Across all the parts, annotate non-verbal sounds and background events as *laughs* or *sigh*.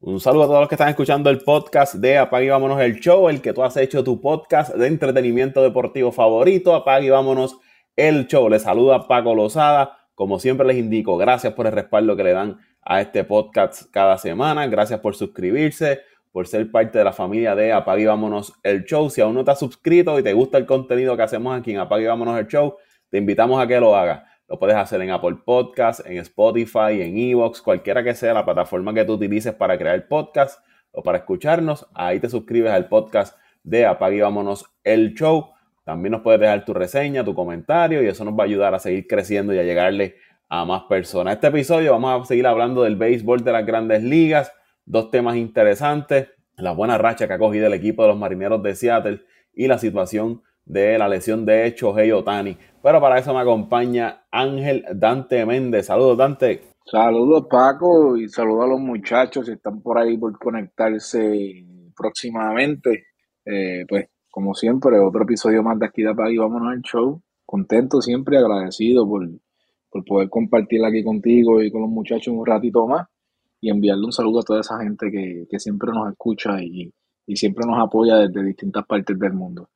Un saludo a todos los que están escuchando el podcast de Apague y Vámonos el Show, el que tú has hecho tu podcast de entretenimiento deportivo favorito. Apague y Vámonos el Show. Les saluda Paco Lozada. Como siempre les indico, gracias por el respaldo que le dan a este podcast cada semana. Gracias por suscribirse, por ser parte de la familia de Apague y Vámonos el Show. Si aún no te has suscrito y te gusta el contenido que hacemos aquí en Apague y Vámonos el Show, te invitamos a que lo hagas. Lo puedes hacer en Apple Podcast, en Spotify, en Evox, cualquiera que sea la plataforma que tú utilices para crear podcast o para escucharnos. Ahí te suscribes al podcast de Apague y Vámonos el Show. También nos puedes dejar tu reseña, tu comentario y eso nos va a ayudar a seguir creciendo y a llegarle a más personas. Este episodio vamos a seguir hablando del béisbol de las grandes ligas. Dos temas interesantes. La buena racha que ha cogido el equipo de los marineros de Seattle y la situación de la lesión de Shohei Otani. Pero para eso me acompaña Ángel Dante Méndez. Saludos, Dante. Saludos, Paco, y saludos a los muchachos que están por ahí por conectarse próximamente. Eh, pues, como siempre, otro episodio más de aquí de Apague y vámonos al show. Contento siempre, agradecido por, por poder compartir aquí contigo y con los muchachos un ratito más y enviarle un saludo a toda esa gente que, que siempre nos escucha y, y siempre nos apoya desde distintas partes del mundo.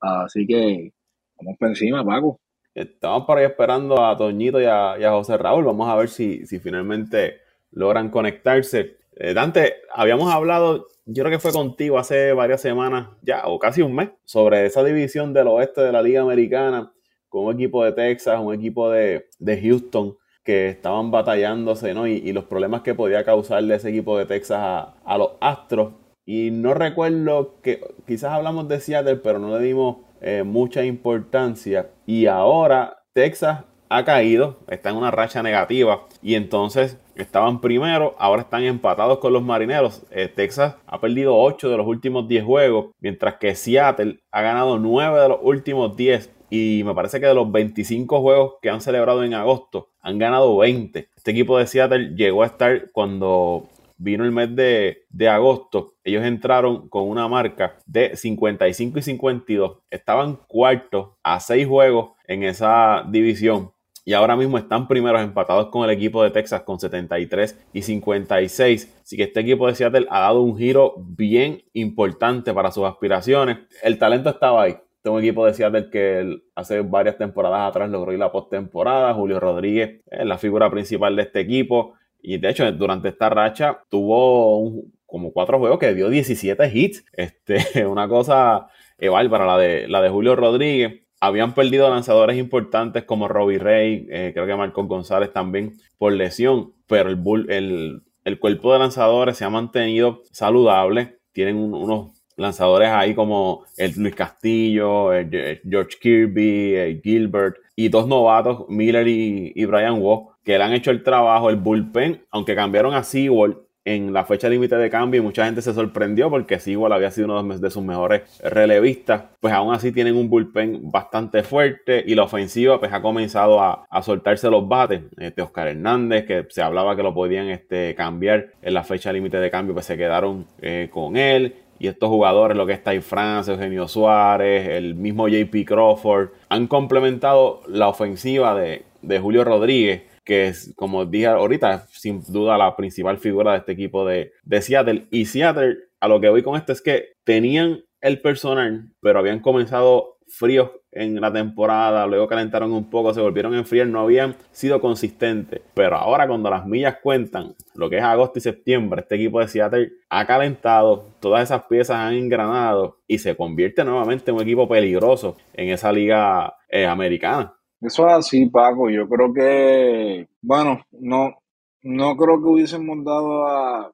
Así que vamos por encima, Paco. Estamos por ahí esperando a Toñito y a, José Raúl. Vamos a ver si, si finalmente logran conectarse. Eh, Dante, habíamos hablado, yo creo que fue contigo hace varias semanas, ya, o casi un mes, sobre esa división del oeste de la Liga Americana, con un equipo de Texas, un equipo de, Houston, que estaban batallándose, ¿no? Y, los problemas que podía causarle ese equipo de Texas a los Astros. Y no recuerdo que quizás hablamos de Seattle, pero no le dimos eh, mucha importancia. Y ahora Texas ha caído, está en una racha negativa. Y entonces estaban primero, ahora están empatados con los marineros. Eh, Texas ha perdido 8 de los últimos 10 juegos, mientras que Seattle ha ganado 9 de los últimos 10. Y me parece que de los 25 juegos que han celebrado en agosto, han ganado 20. Este equipo de Seattle llegó a estar cuando vino el mes de, agosto, ellos entraron con una marca de 55 y 52. Estaban cuartos a seis juegos en esa división. Y ahora mismo están primeros empatados con el equipo de Texas con 73 y 56. Así que este equipo de Seattle ha dado un giro bien importante para sus aspiraciones. El talento estaba ahí. Tengo un equipo de Seattle que hace varias temporadas atrás logró ir la postemporada. Julio Rodríguez es la figura principal de este equipo. Y de hecho, durante esta racha tuvo como cuatro juegos que dio 17 hits. Este, *laughs* una cosa igual para la de, la de Julio Rodríguez. Habían perdido lanzadores importantes como Robbie Ray, eh, creo que Marcos González también por lesión, pero el, el, cuerpo de lanzadores se ha mantenido saludable. Tienen unos lanzadores ahí como el Luis Castillo, George Kirby, Gilbert y dos novatos, Miller y, y Brian Walk que le han hecho el trabajo, el bullpen, aunque cambiaron a Seaworld en la fecha límite de cambio y mucha gente se sorprendió porque Seaworld había sido uno de sus mejores relevistas, pues aún así tienen un bullpen bastante fuerte y la ofensiva pues ha comenzado a, soltarse los bates. Este Oscar Hernández, que se hablaba que lo podían este, cambiar en la fecha límite de cambio, pues se quedaron eh, con él. Y estos jugadores, lo que está en France, Eugenio Suárez, el mismo JP Crawford, han complementado la ofensiva de, de Julio Rodríguez que es, como dije ahorita, sin duda la principal figura de este equipo de, Seattle. Y Seattle, a lo que voy con esto es que tenían el personal, pero habían comenzado fríos en la temporada, luego calentaron un poco, se volvieron a enfriar, no habían sido consistentes. Pero ahora cuando las millas cuentan, lo que es agosto y septiembre, este equipo de Seattle ha calentado, todas esas piezas han engranado y se convierte nuevamente en un equipo peligroso en esa liga eh, americana. Eso es así, Paco. Yo creo que, bueno, no, no creo que hubiésemos dado a,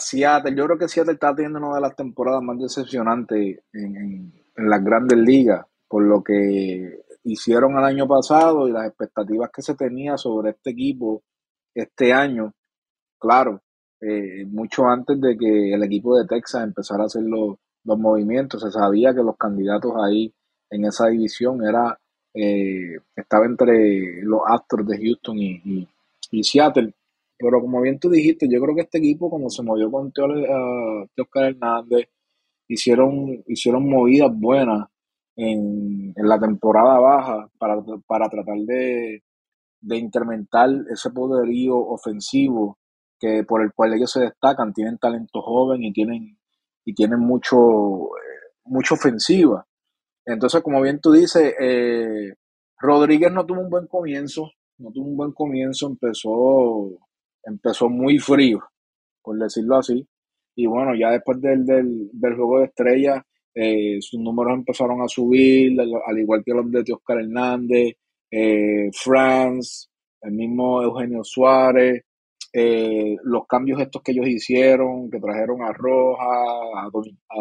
Seattle. Yo creo que Seattle está teniendo una de las temporadas más decepcionantes en, en, las grandes ligas, por lo que hicieron el año pasado y las expectativas que se tenía sobre este equipo este año. Claro, eh, mucho antes de que el equipo de Texas empezara a hacer los, los movimientos, se sabía que los candidatos ahí en esa división era eh, estaba entre los Astros de Houston y, Seattle. Pero como bien tú dijiste, yo creo que este equipo, como se movió con Teo, Oscar Hernández, hicieron, hicieron movidas buenas en, la temporada baja para, para tratar de, de incrementar ese poderío ofensivo que por el cual ellos se destacan, tienen talento joven y tienen, y tienen mucho, eh, mucha ofensiva. Entonces, como bien tú dices, eh, Rodríguez no tuvo un buen comienzo, no tuvo un buen comienzo, empezó, empezó muy frío, por decirlo así. Y bueno, ya después del, del, del juego de estrellas, eh, sus números empezaron a subir, al igual que los de Oscar Hernández, eh, Franz, el mismo Eugenio Suárez, los cambios estos que ellos hicieron, que trajeron a Roja, a,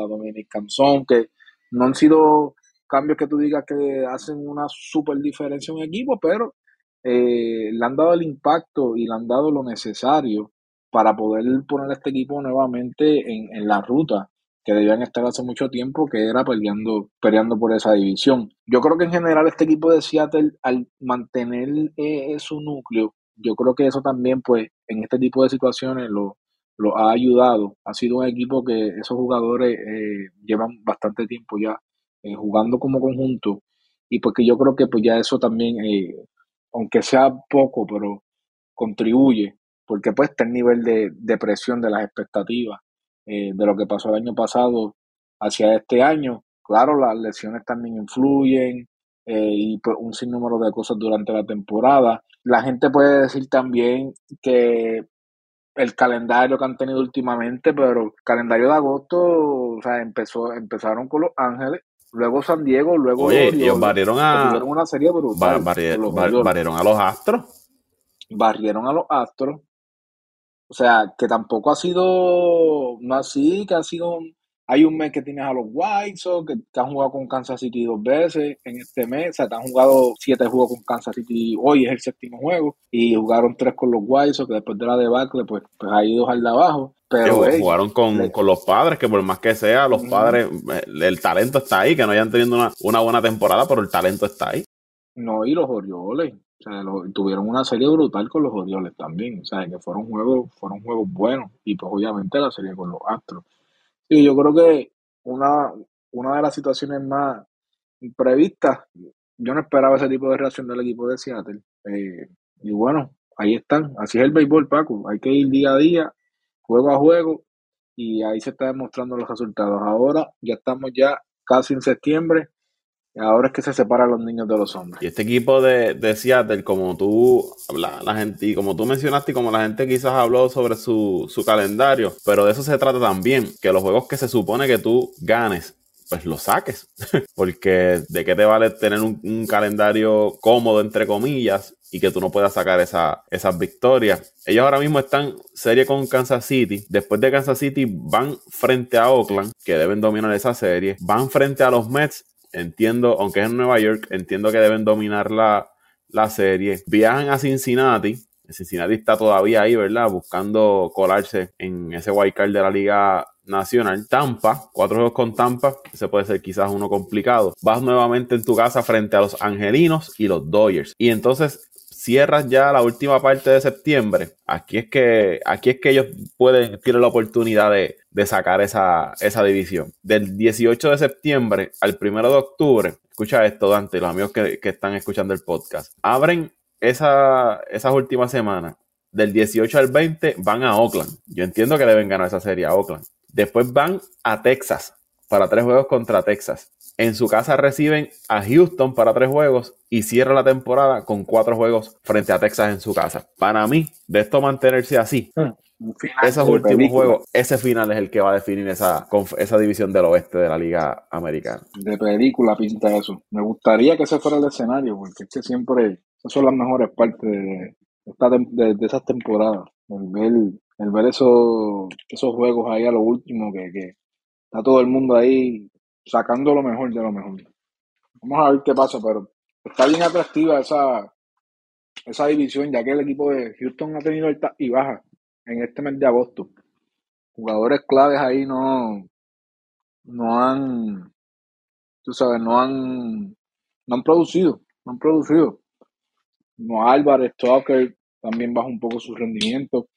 Dominic Canzón, que no han sido cambios que tú digas que hacen una super diferencia en un equipo, pero eh, le han dado el impacto y le han dado lo necesario para poder poner a este equipo nuevamente en, la ruta que debían estar hace mucho tiempo, que era peleando, peleando por esa división. Yo creo que en general este equipo de Seattle, al mantener eh, su núcleo, yo creo que eso también, pues, en este tipo de situaciones lo, lo ha ayudado. Ha sido un equipo que esos jugadores eh, llevan bastante tiempo ya eh, jugando como conjunto y porque yo creo que pues ya eso también, aunque sea poco, pero contribuye, porque pues está el nivel de, de presión de las expectativas eh, de lo que pasó el año pasado hacia este año. Claro, las lesiones también influyen eh, y pues, un sinnúmero de cosas durante la temporada. La gente puede decir también que el calendario que han tenido últimamente, pero calendario de agosto, o sea, empezó, empezaron con Los Ángeles, luego San Diego, luego Oye, ellos barrieron a una serie brutal, barrieron a los Astros. Barrieron a los Astros. O sea, que tampoco ha sido, no así, que ha sido, hay un mes que tienes a los White Sox, que, que, han jugado con Kansas City dos veces en este mes, o sea, te han jugado siete juegos con Kansas City, hoy es el séptimo juego, y jugaron tres con los White Sox, que después de la debacle, pues, pues ha ido al de abajo. Pero jugaron con, los padres, que por más que sea, los padres, eh, el talento está ahí, que no hayan tenido una, una buena temporada, pero el talento está ahí. No, y los Orioles. O sea, tuvieron una serie brutal con los Orioles también. O sea, que fueron juegos, fueron juegos buenos. Y pues obviamente la serie con los Astros. Sí, yo creo que una, una de las situaciones más imprevistas, yo no esperaba ese tipo de reacción del equipo de Seattle. Eh, y bueno, ahí están. Así es el béisbol, Paco. Hay que ir día a día, juego a juego, y ahí se están demostrando los resultados. Ahora ya estamos ya casi en septiembre Ahora es que se separan los niños de los hombres. Y este equipo de, de Seattle, como tú, la, la, gente, y como tú mencionaste, y como la gente quizás habló sobre su, su calendario, pero de eso se trata también, que los juegos que se supone que tú ganes, pues los saques. *laughs* Porque de qué te vale tener un, calendario cómodo, entre comillas, y que tú no puedas sacar esa, esas victorias. Ellos ahora mismo están serie con Kansas City. Después de Kansas City van frente a Oakland, que deben dominar esa serie. Van frente a los Mets entiendo, aunque es en Nueva York, entiendo que deben dominar la, serie. Viajan a Cincinnati. Cincinnati está todavía ahí, ¿verdad? Buscando colarse en ese wild card de la Liga Nacional. Tampa, cuatro juegos con Tampa, ese puede ser quizás uno complicado. Vas nuevamente en tu casa frente a los Angelinos y los Dodgers. Y entonces cierras ya la última parte de septiembre, aquí es que, aquí es que ellos pueden, tienen la oportunidad de, sacar esa, esa, división. Del 18 de septiembre al 1 de octubre, escucha esto, Dante, los amigos que, están escuchando el podcast, abren esa, esas últimas semanas. Del 18 al 20 van a Oakland. Yo entiendo que deben ganar esa serie a Oakland. Después van a Texas para tres juegos contra Texas. En su casa reciben a Houston para tres juegos y cierra la temporada con cuatro juegos frente a Texas en su casa. Para mí, de esto mantenerse así, hmm. esos últimos juegos, ese final es el que va a definir esa, esa división del oeste de la Liga Americana. De película pinta eso. Me gustaría que ese fuera el escenario, porque es que siempre esas son las mejores partes de, de, esas temporadas. El ver, el ver esos, esos juegos ahí a lo último, que, que está todo el mundo ahí sacando lo mejor de lo mejor. Vamos a ver qué pasa, pero está bien atractiva esa, esa división, ya que el equipo de Houston ha tenido alta y baja en este mes de agosto. Jugadores claves ahí no, no han, tú sabes, no han, no han producido, no han producido. No Álvarez, Tucker también baja un poco su rendimiento.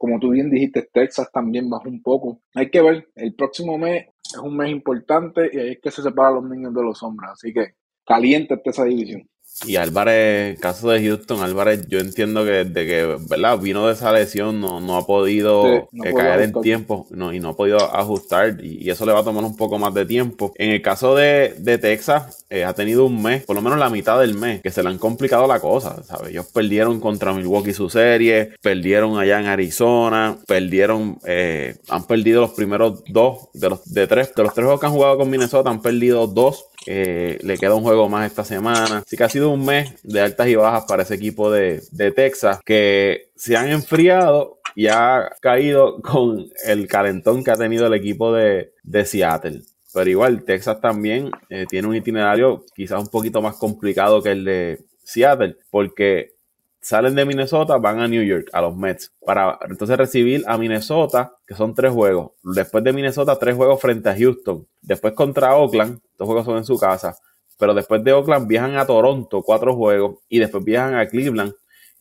Como tú bien dijiste, Texas también bajó un poco. Hay que ver, el próximo mes es un mes importante y ahí es que se separan los niños de los hombres. Así que caliente esa división. Y Álvarez, caso de Houston, Álvarez, yo entiendo que desde que ¿verdad? vino de esa lesión no, no ha podido eh, caer en tiempo no, y no ha podido ajustar y, eso le va a tomar un poco más de tiempo. En el caso de, Texas, eh, ha tenido un mes, por lo menos la mitad del mes, que se le han complicado la cosa, ¿sabes? Ellos perdieron contra Milwaukee su serie, perdieron allá en Arizona, perdieron, eh, han perdido los primeros dos de los de tres, de los tres juegos que han jugado con Minnesota, han perdido dos le queda un juego más esta semana. Así que ha sido un mes de altas y bajas para ese equipo de, Texas que se han enfriado y ha caído con el calentón que ha tenido el equipo de, Seattle. Pero igual, Texas también eh, tiene un itinerario quizás un poquito más complicado que el de Seattle, porque salen de Minnesota, van a New York, a los Mets, para entonces recibir a Minnesota, que son tres juegos. Después de Minnesota, tres juegos frente a Houston. Después contra Oakland, dos juegos son en su casa. Pero después de Oakland viajan a Toronto, cuatro juegos. Y después viajan a Cleveland,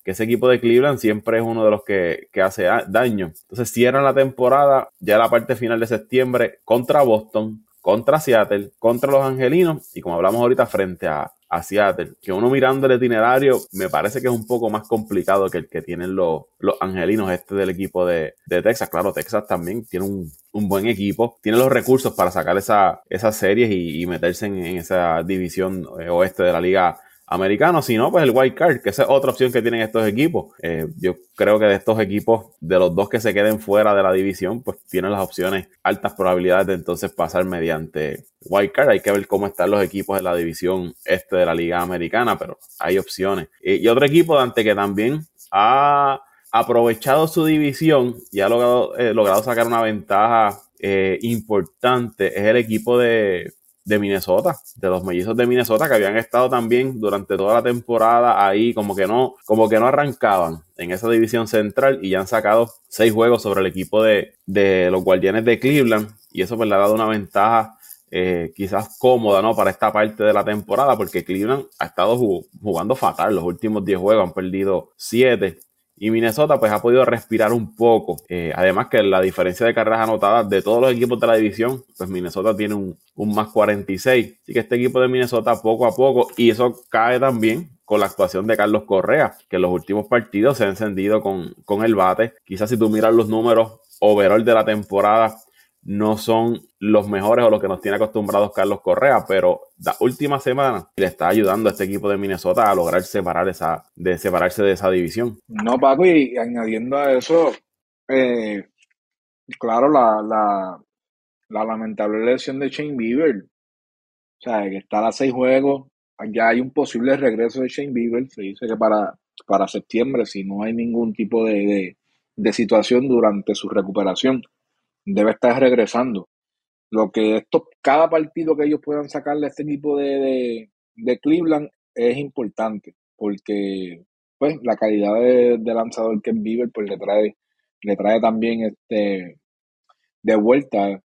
que ese equipo de Cleveland siempre es uno de los que, que hace daño. Entonces cierran la temporada, ya la parte final de septiembre, contra Boston, contra Seattle, contra los Angelinos y como hablamos ahorita frente a, a Seattle, que uno mirando el itinerario me parece que es un poco más complicado que el que tienen los, los angelinos este del equipo de, Texas. Claro, Texas también tiene un, buen equipo, tiene los recursos para sacar esa, esas series y, meterse en, esa división eh, oeste de la liga americano, si no, pues el wild card, que esa es otra opción que tienen estos equipos. Eh, yo creo que de estos equipos, de los dos que se queden fuera de la división, pues tienen las opciones, altas probabilidades de entonces pasar mediante wild card. Hay que ver cómo están los equipos de la división este de la liga americana, pero hay opciones. Eh, y otro equipo, Dante, que también ha aprovechado su división y ha logrado, eh, logrado sacar una ventaja importante, es el equipo de de Minnesota, de los mellizos de Minnesota que habían estado también durante toda la temporada ahí como que no, como que no arrancaban en esa división central y ya han sacado seis juegos sobre el equipo de, los Guardianes de Cleveland y eso pues le ha dado una ventaja eh, quizás cómoda, ¿no? Para esta parte de la temporada, porque Cleveland ha estado jugando fatal. Los últimos 10 juegos han perdido 7. Y Minnesota pues ha podido respirar un poco. Eh, además que la diferencia de carreras anotadas de todos los equipos de la división, pues Minnesota tiene un, más 46. Así que este equipo de Minnesota poco a poco, y eso cae también con la actuación de Carlos Correa, que en los últimos partidos se ha encendido con, con el bate. Quizás si tú miras los números overall de la temporada, no son los mejores o los que nos tiene acostumbrados Carlos Correa, pero la última semana le está ayudando a este equipo de Minnesota a lograr separar esa, de separarse de esa división. No, Paco, y añadiendo a eso, eh, claro, la, la, la, lamentable lesión de Shane Bieber. O sea, que está a seis juegos, ya hay un posible regreso de Shane Bieber, se dice que para, para septiembre, si no hay ningún tipo de, de situación durante su recuperación debe estar regresando. Lo que esto, cada partido que ellos puedan sacarle a este equipo de, Cleveland es importante, porque pues la calidad de, lanzador que es Bieber pues le trae, le trae también este de vuelta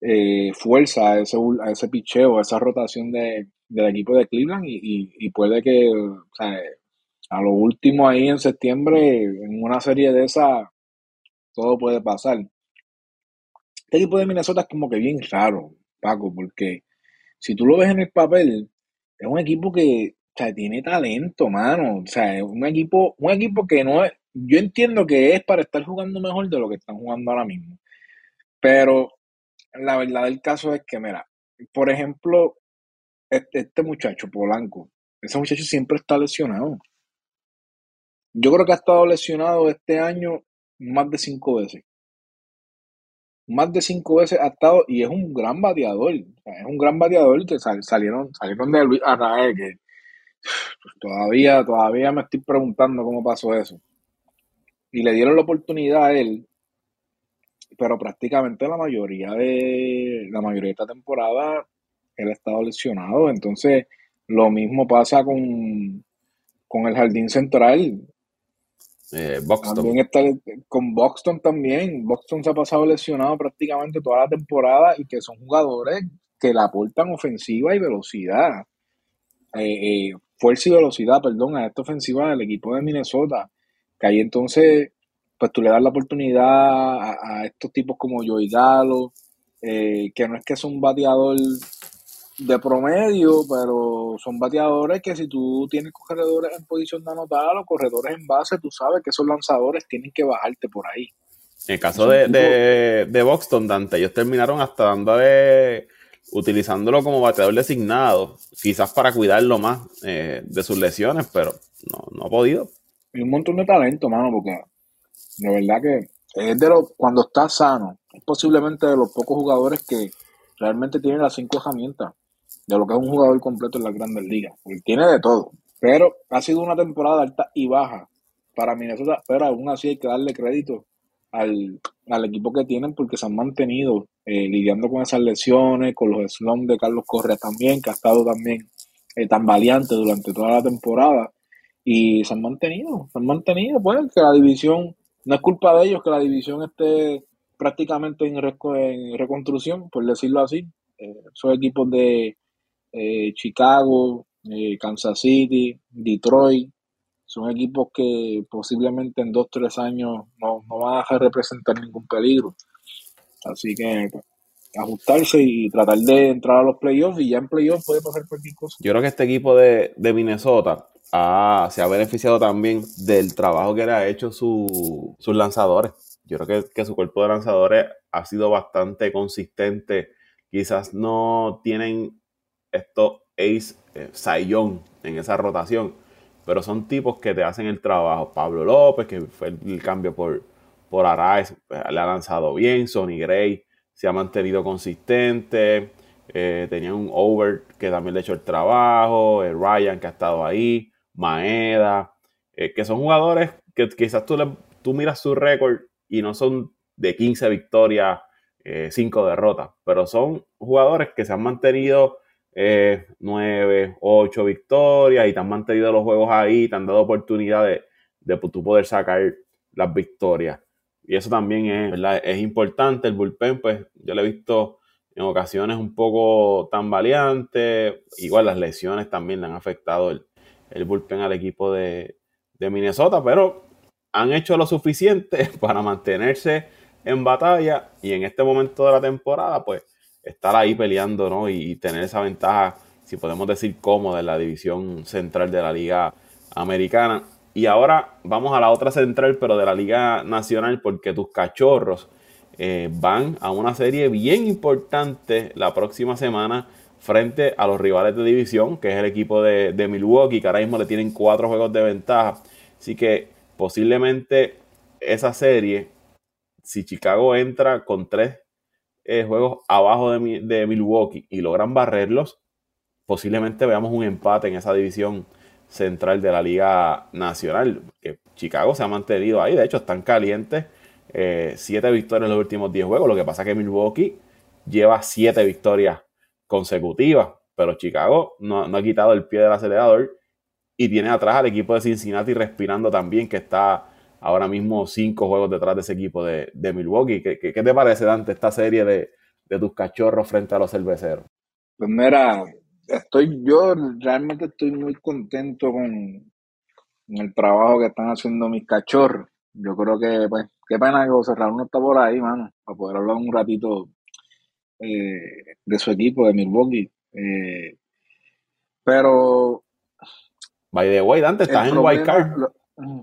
eh, fuerza a ese, a ese picheo, a esa rotación de, del equipo de Cleveland y, y, puede que a lo último ahí en septiembre, en una serie de esas, todo puede pasar. Este equipo de Minnesota es como que bien raro, Paco, porque si tú lo ves en el papel, es un equipo que tiene talento, mano. O sea, es un equipo, un equipo que no es, yo entiendo que es para estar jugando mejor de lo que están jugando ahora mismo. Pero la verdad del caso es que, mira, por ejemplo, este, este muchacho, Polanco, ese muchacho siempre está lesionado. Yo creo que ha estado lesionado este año más de cinco veces más de cinco veces ha estado y es un gran bateador. es un gran bateador que salieron, salieron de Luis Arraez, que *sighs* todavía, todavía me estoy preguntando cómo pasó eso. Y le dieron la oportunidad a él, pero prácticamente la mayoría de la mayoría de esta temporada él ha estado lesionado. Entonces, lo mismo pasa con, con el jardín central. Eh, también está con Boxton también. Boxton se ha pasado lesionado prácticamente toda la temporada y que son jugadores que le aportan ofensiva y velocidad. Eh, eh, fuerza y velocidad, perdón, a esta ofensiva del equipo de Minnesota. Que ahí entonces, pues tú le das la oportunidad a, estos tipos como Joey Galo, que no es que es un bateador de promedio, pero son bateadores que si tú tienes corredores en posición de anotar o corredores en base, tú sabes que esos lanzadores tienen que bajarte por ahí. En el caso de, de, de, Boxton, Dante, ellos terminaron hasta dándole, utilizándolo como bateador designado, quizás para cuidarlo más eh, de sus lesiones, pero no, no ha podido. Y un montón de talento, mano, porque de verdad que es de lo, cuando está sano, es posiblemente de los pocos jugadores que realmente tienen las cinco herramientas de lo que es un jugador completo en las grandes ligas. Porque tiene de todo. Pero ha sido una temporada alta y baja para Minnesota, pero aún así hay que darle crédito al, equipo que tienen porque se han mantenido eh, lidiando con esas lesiones, con los slums de Carlos Correa también, que ha estado también eh, tan valiente durante toda la temporada. Y se han mantenido, se han mantenido, pues, que la división, no es culpa de ellos que la división esté prácticamente en, reconstrucción, por decirlo así. Eh, esos equipos de eh, Chicago, eh, Kansas City, Detroit, son equipos que posiblemente en dos, tres años no, van a representar ningún peligro. Así que pues, ajustarse y tratar de entrar a los playoffs y ya en playoffs puede pasar cualquier cosa. Yo creo que este equipo de, Minnesota se ha beneficiado también del trabajo que le ha hecho sus lanzadores. Yo creo que, que, su cuerpo de lanzadores ha sido bastante consistente. Quizás no tienen estos ace eh, en esa rotación, pero son tipos que te hacen el trabajo. Pablo López, que fue el, cambio por, por pues, le ha lanzado bien. Sonny Gray se ha mantenido consistente. Eh, tenía un over que también le ha hecho el trabajo. Eh, Ryan que ha estado ahí. Maeda. que son jugadores que quizás tú, le, tú miras su récord y no son de 15 victorias, 5 derrotas, pero son jugadores que se han mantenido eh, 9, 8 victorias y te han mantenido los juegos ahí, te han dado oportunidad de, de tú poder sacar las victorias. Y eso también es, es importante. El bullpen, pues yo lo he visto en ocasiones un poco tan valiente. Igual las lesiones también le han afectado el, el bullpen al equipo de, de Minnesota, pero han hecho lo suficiente *laughs* para mantenerse en batalla y en este momento de la temporada, pues estar ahí peleando, ¿no? Y, tener esa ventaja, si podemos decir cómoda, en la división central de la Liga Americana. Y ahora vamos a la otra central, pero de la Liga Nacional, porque tus cachorros eh, van a una serie bien importante la próxima semana frente a los rivales de división, que es el equipo de, de Milwaukee, que ahora mismo le tienen cuatro juegos de ventaja. Así que posiblemente esa serie, si Chicago entra con tres eh, juegos abajo de, Milwaukee y logran barrerlos, posiblemente veamos un empate en esa división central de la Liga Nacional. Que Chicago se ha mantenido ahí, de hecho están calientes. Eh, siete victorias en los últimos diez juegos. Lo que pasa es que Milwaukee lleva siete victorias consecutivas, pero Chicago no, no ha quitado el pie del acelerador y tiene atrás al equipo de Cincinnati respirando también, que está ahora mismo cinco juegos detrás de ese equipo de, Milwaukee. ¿Qué, ¿Qué, te parece, Dante, esta serie de, tus cachorros frente a los cerveceros? Pues mira, estoy, yo realmente estoy muy contento con, el trabajo que están haciendo mis cachorros. Yo creo que, pues, qué pena que José Raúl no está por ahí, mano, para poder hablar un ratito eh, de su equipo, de Milwaukee. Eh, pero. By the way, Dante, estás en White Card.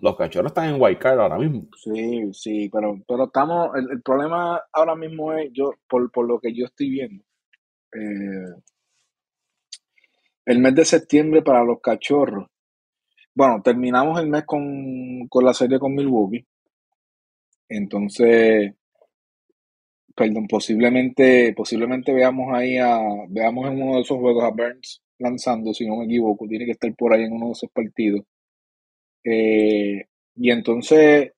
Los cachorros están en White Card ahora mismo. Sí, sí, pero, pero estamos, el, problema ahora mismo es, yo, por, lo que yo estoy viendo, eh, el mes de septiembre para los cachorros, bueno, terminamos el mes con, la serie con Milwaukee, entonces, perdón, posiblemente, posiblemente veamos ahí a, veamos en uno de esos juegos a Burns lanzando, si no me equivoco, tiene que estar por ahí en uno de esos partidos. Eh, y entonces,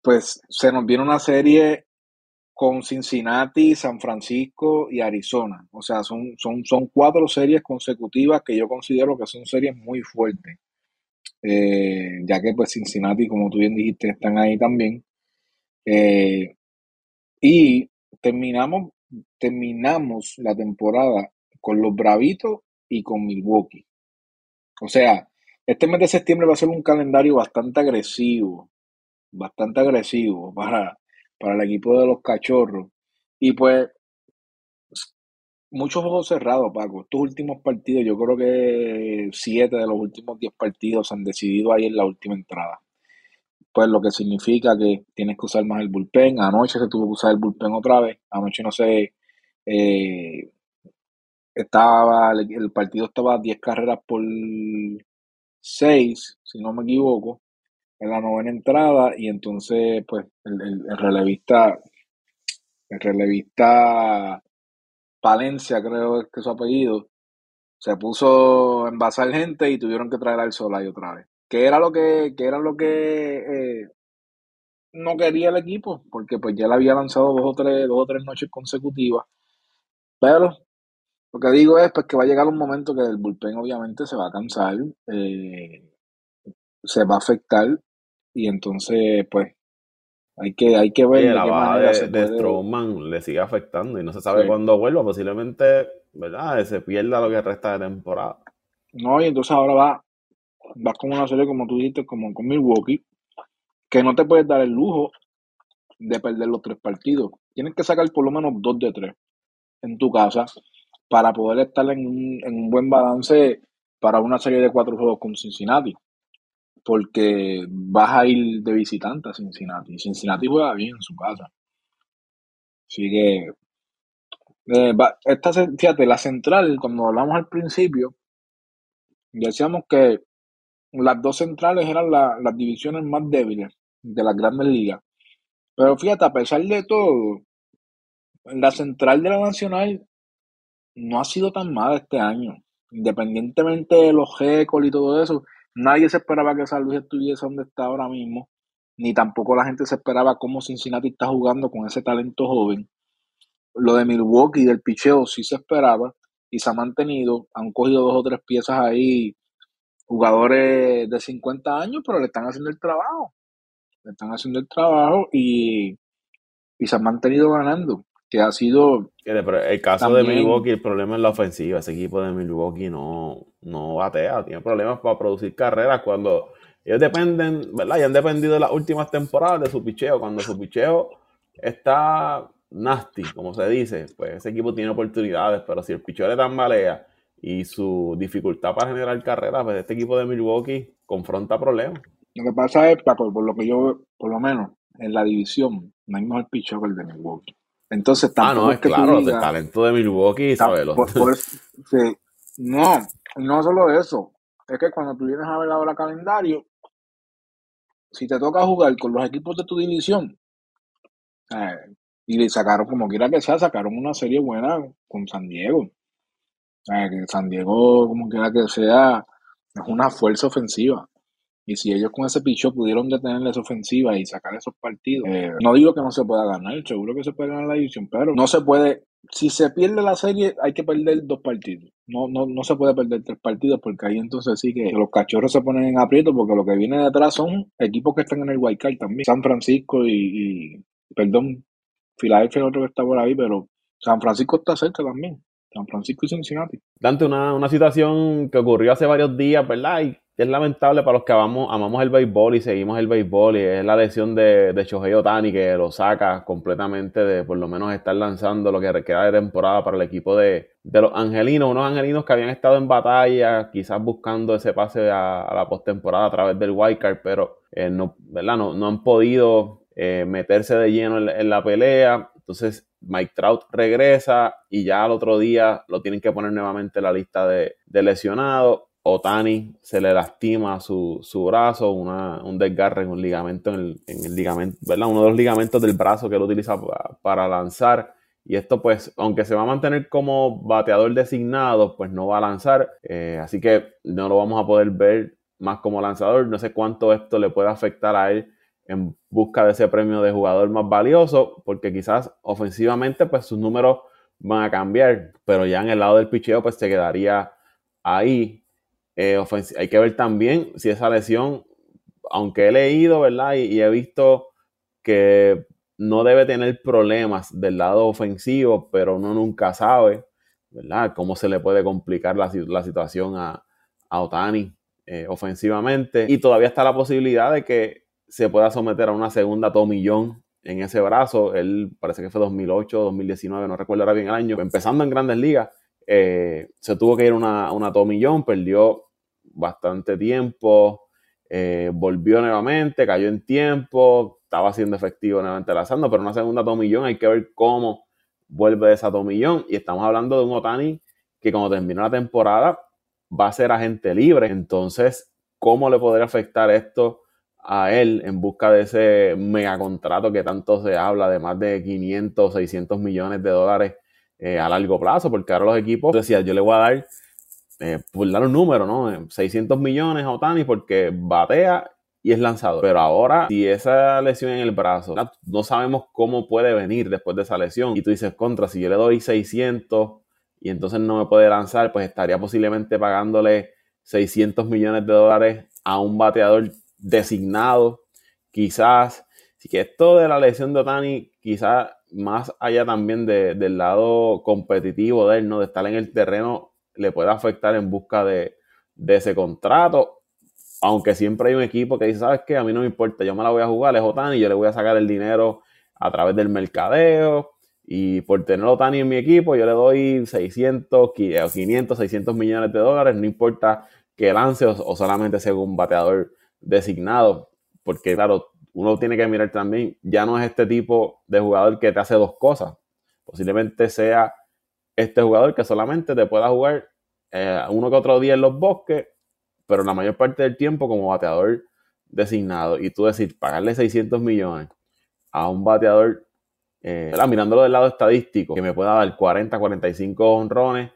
pues se nos viene una serie con Cincinnati, San Francisco y Arizona. O sea, son, son, son cuatro series consecutivas que yo considero que son series muy fuertes. Eh, ya que pues Cincinnati, como tú bien dijiste, están ahí también. Eh, y terminamos, terminamos la temporada con los Bravitos y con Milwaukee. O sea, este mes de septiembre va a ser un calendario bastante agresivo, bastante agresivo para, para el equipo de los cachorros. Y pues muchos juegos cerrados, Paco. Estos últimos partidos, yo creo que siete de los últimos diez partidos se han decidido ahí en la última entrada. Pues lo que significa que tienes que usar más el bullpen. Anoche se tuvo que usar el bullpen otra vez. Anoche no sé, eh, estaba, el partido estaba a 10 carreras por 6, si no me equivoco, en la novena entrada. Y entonces, pues, el, el relevista, el relevista Valencia, creo que es su apellido, se puso a envasar gente y tuvieron que traer al Solay otra vez. Que era lo que, era lo que eh, no quería el equipo, porque pues ya le había lanzado dos o tres, dos o tres noches consecutivas. Pero lo que digo es pues que va a llegar un momento que el bullpen obviamente se va a cansar, eh, se va a afectar y entonces pues hay que, hay que ver la baja de, de le sigue afectando y no se sabe cuándo vuelva. Posiblemente, ¿verdad? Se pierda lo que resta de temporada. No, y entonces ahora va, vas con una serie, como tú dijiste, como con Milwaukee, que no te puedes dar el lujo de perder los tres partidos. Tienes que sacar por lo menos dos de tres en tu casa para poder estar en un, en un buen balance para una serie de cuatro juegos con Cincinnati porque vas a ir de visitante a Cincinnati. Cincinnati juega bien en su casa. Así que, eh, esta, fíjate, la central, cuando hablamos al principio, decíamos que las dos centrales eran las divisiones más débiles de las grandes ligas. Pero fíjate, a pesar de todo, la central de la Nacional no ha sido tan mala este año. Independientemente de los récords y todo eso, Nadie se esperaba que San Luis estuviese donde está ahora mismo, ni tampoco la gente se esperaba cómo Cincinnati está jugando con ese talento joven. Lo de Milwaukee del picheo sí se esperaba y se ha mantenido. Han cogido dos o tres piezas ahí, jugadores de 50 años, pero le están haciendo el trabajo. Le están haciendo el trabajo y, y se han mantenido ganando que ha sido... El caso de Milwaukee, el problema es la ofensiva. Ese equipo de Milwaukee no, no batea, tiene problemas para producir carreras cuando ellos dependen, ¿verdad? Y han dependido de las últimas temporadas de su picheo. Cuando su picheo está nasty, como se dice, pues ese equipo tiene oportunidades, pero si el picheo le tambalea y su dificultad para generar carreras, pues este equipo de Milwaukee confronta problemas. Lo que pasa es, Paco, por lo que yo, por lo menos en la división, no hay mejor picheo que el de Milwaukee. Entonces, ah, no, es, claro, el talento de Milwaukee, ¿sabes? no, no solo eso. Es que cuando tú vienes a ver ahora calendario, si te toca jugar con los equipos de tu división, eh, y le sacaron, como quiera que sea, sacaron una serie buena con San Diego. que San Diego, como quiera que sea, es una fuerza ofensiva. Y si ellos con ese picho pudieron detener esa ofensiva y sacar esos partidos, eh, no digo que no se pueda ganar, seguro que se puede ganar la división, pero no se puede. Si se pierde la serie, hay que perder dos partidos. No, no, no se puede perder tres partidos porque ahí entonces sí que los cachorros se ponen en aprieto porque lo que viene detrás son equipos que están en el Card también. San Francisco y, perdón, Filadelfia es otro que está por ahí, pero San Francisco está cerca también. San Francisco y Cincinnati. Dante, una, una situación que ocurrió hace varios días, ¿verdad? Y es lamentable para los que amamos, amamos el béisbol y seguimos el béisbol y es la lesión de, de Shohei Otani que lo saca completamente de por lo menos estar lanzando lo que queda de temporada para el equipo de, los angelinos, unos angelinos que habían estado en batalla, quizás buscando ese pase a, la postemporada a través del wildcard, pero eh, no, ¿verdad? No, han podido eh, meterse de lleno en, la pelea. Entonces Mike Trout regresa y ya al otro día lo tienen que poner nuevamente en la lista de, de lesionados. Otani se le lastima su, brazo, un desgarre en un ligamento, en el, ligamento, ¿verdad? Uno de los ligamentos del brazo que él utiliza para, lanzar. Y esto, pues, aunque se va a mantener como bateador designado, pues no va a lanzar. Eh, así que no lo vamos a poder ver más como lanzador. No sé cuánto esto le puede afectar a él en busca de ese premio de jugador más valioso, porque quizás ofensivamente, pues sus números van a cambiar, pero ya en el lado del picheo, pues se quedaría ahí eh, hay que ver también si esa lesión, aunque he leído, ¿verdad? Y, he visto que no debe tener problemas del lado ofensivo, pero uno nunca sabe, ¿verdad? Cómo se le puede complicar la, situación a, Otani eh, ofensivamente. Y todavía está la posibilidad de que se pueda someter a una segunda tomillón en ese brazo. Él parece que fue 2008, 2019, no recuerdo ahora bien el año. Empezando en grandes ligas, eh, se tuvo que ir una, una tomillón, perdió bastante tiempo, eh, volvió nuevamente, cayó en tiempo, estaba siendo efectivo nuevamente lanzando, pero una segunda tomillón hay que ver cómo vuelve esa tomillón. Y estamos hablando de un Otani que cuando terminó la temporada va a ser agente libre. Entonces, ¿cómo le podría afectar esto a él en busca de ese megacontrato que tanto se habla de más de 500, 600 millones de dólares eh, a largo plazo? Porque ahora los equipos decían, yo le voy a dar, eh, por dar un número, ¿no? 600 millones a Otani porque batea y es lanzado. Pero ahora, si esa lesión en el brazo, no sabemos cómo puede venir después de esa lesión. Y tú dices, contra, si yo le doy 600 y entonces no me puede lanzar, pues estaría posiblemente pagándole 600 millones de dólares a un bateador designado, quizás. Así que esto de la lesión de Otani, quizás más allá también del lado competitivo de él, ¿no? De estar en el terreno, le puede afectar en busca de, ese contrato. Aunque siempre hay un equipo que dice, ¿sabes qué? A mí no me importa, yo me la voy a jugar, es Otani, yo le voy a sacar el dinero a través del mercadeo. Y por tener Otani en mi equipo, yo le doy 600, 500, 600 millones de dólares, no importa que lance o, solamente sea un bateador designado, porque claro, uno tiene que mirar también, ya no es este tipo de jugador que te hace dos cosas, posiblemente sea este jugador que solamente te pueda jugar eh, uno que otro día en los bosques, pero la mayor parte del tiempo como bateador designado. Y tú decir, pagarle 600 millones a un bateador, eh, mirándolo del lado estadístico, que me pueda dar 40, 45 honrones,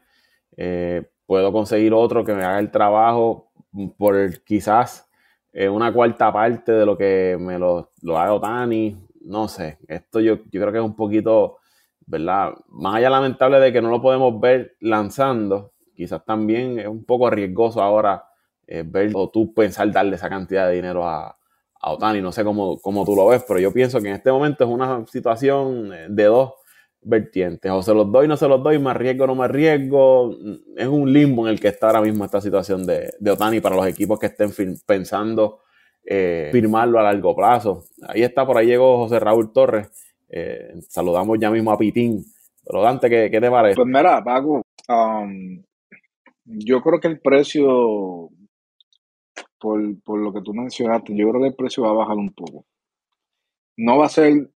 eh, puedo conseguir otro que me haga el trabajo por quizás eh, una cuarta parte de lo que me lo, lo haga Otani. No sé, esto yo, yo creo que es un poquito, ¿verdad? Más allá lamentable de que no lo podemos ver lanzando, quizás también es un poco riesgoso ahora eh, ver o tú pensar darle esa cantidad de dinero a, a Otani. No sé cómo, cómo, tú lo ves, pero yo pienso que en este momento es una situación eh, de dos vertientes. O se los doy, no se los doy, me arriesgo, no me arriesgo. Es un limbo en el que está ahora mismo esta situación de, de Otani para los equipos que estén pensando eh, firmarlo a largo plazo. Ahí está, por ahí llegó José Raúl Torres. Eh, saludamos ya mismo a Pitín. Pero Dante, ¿qué, te parece? Pues mira, Paco, um, yo creo que el precio, por, por lo que tú mencionaste, yo creo que el precio va a bajar un poco. No va a ser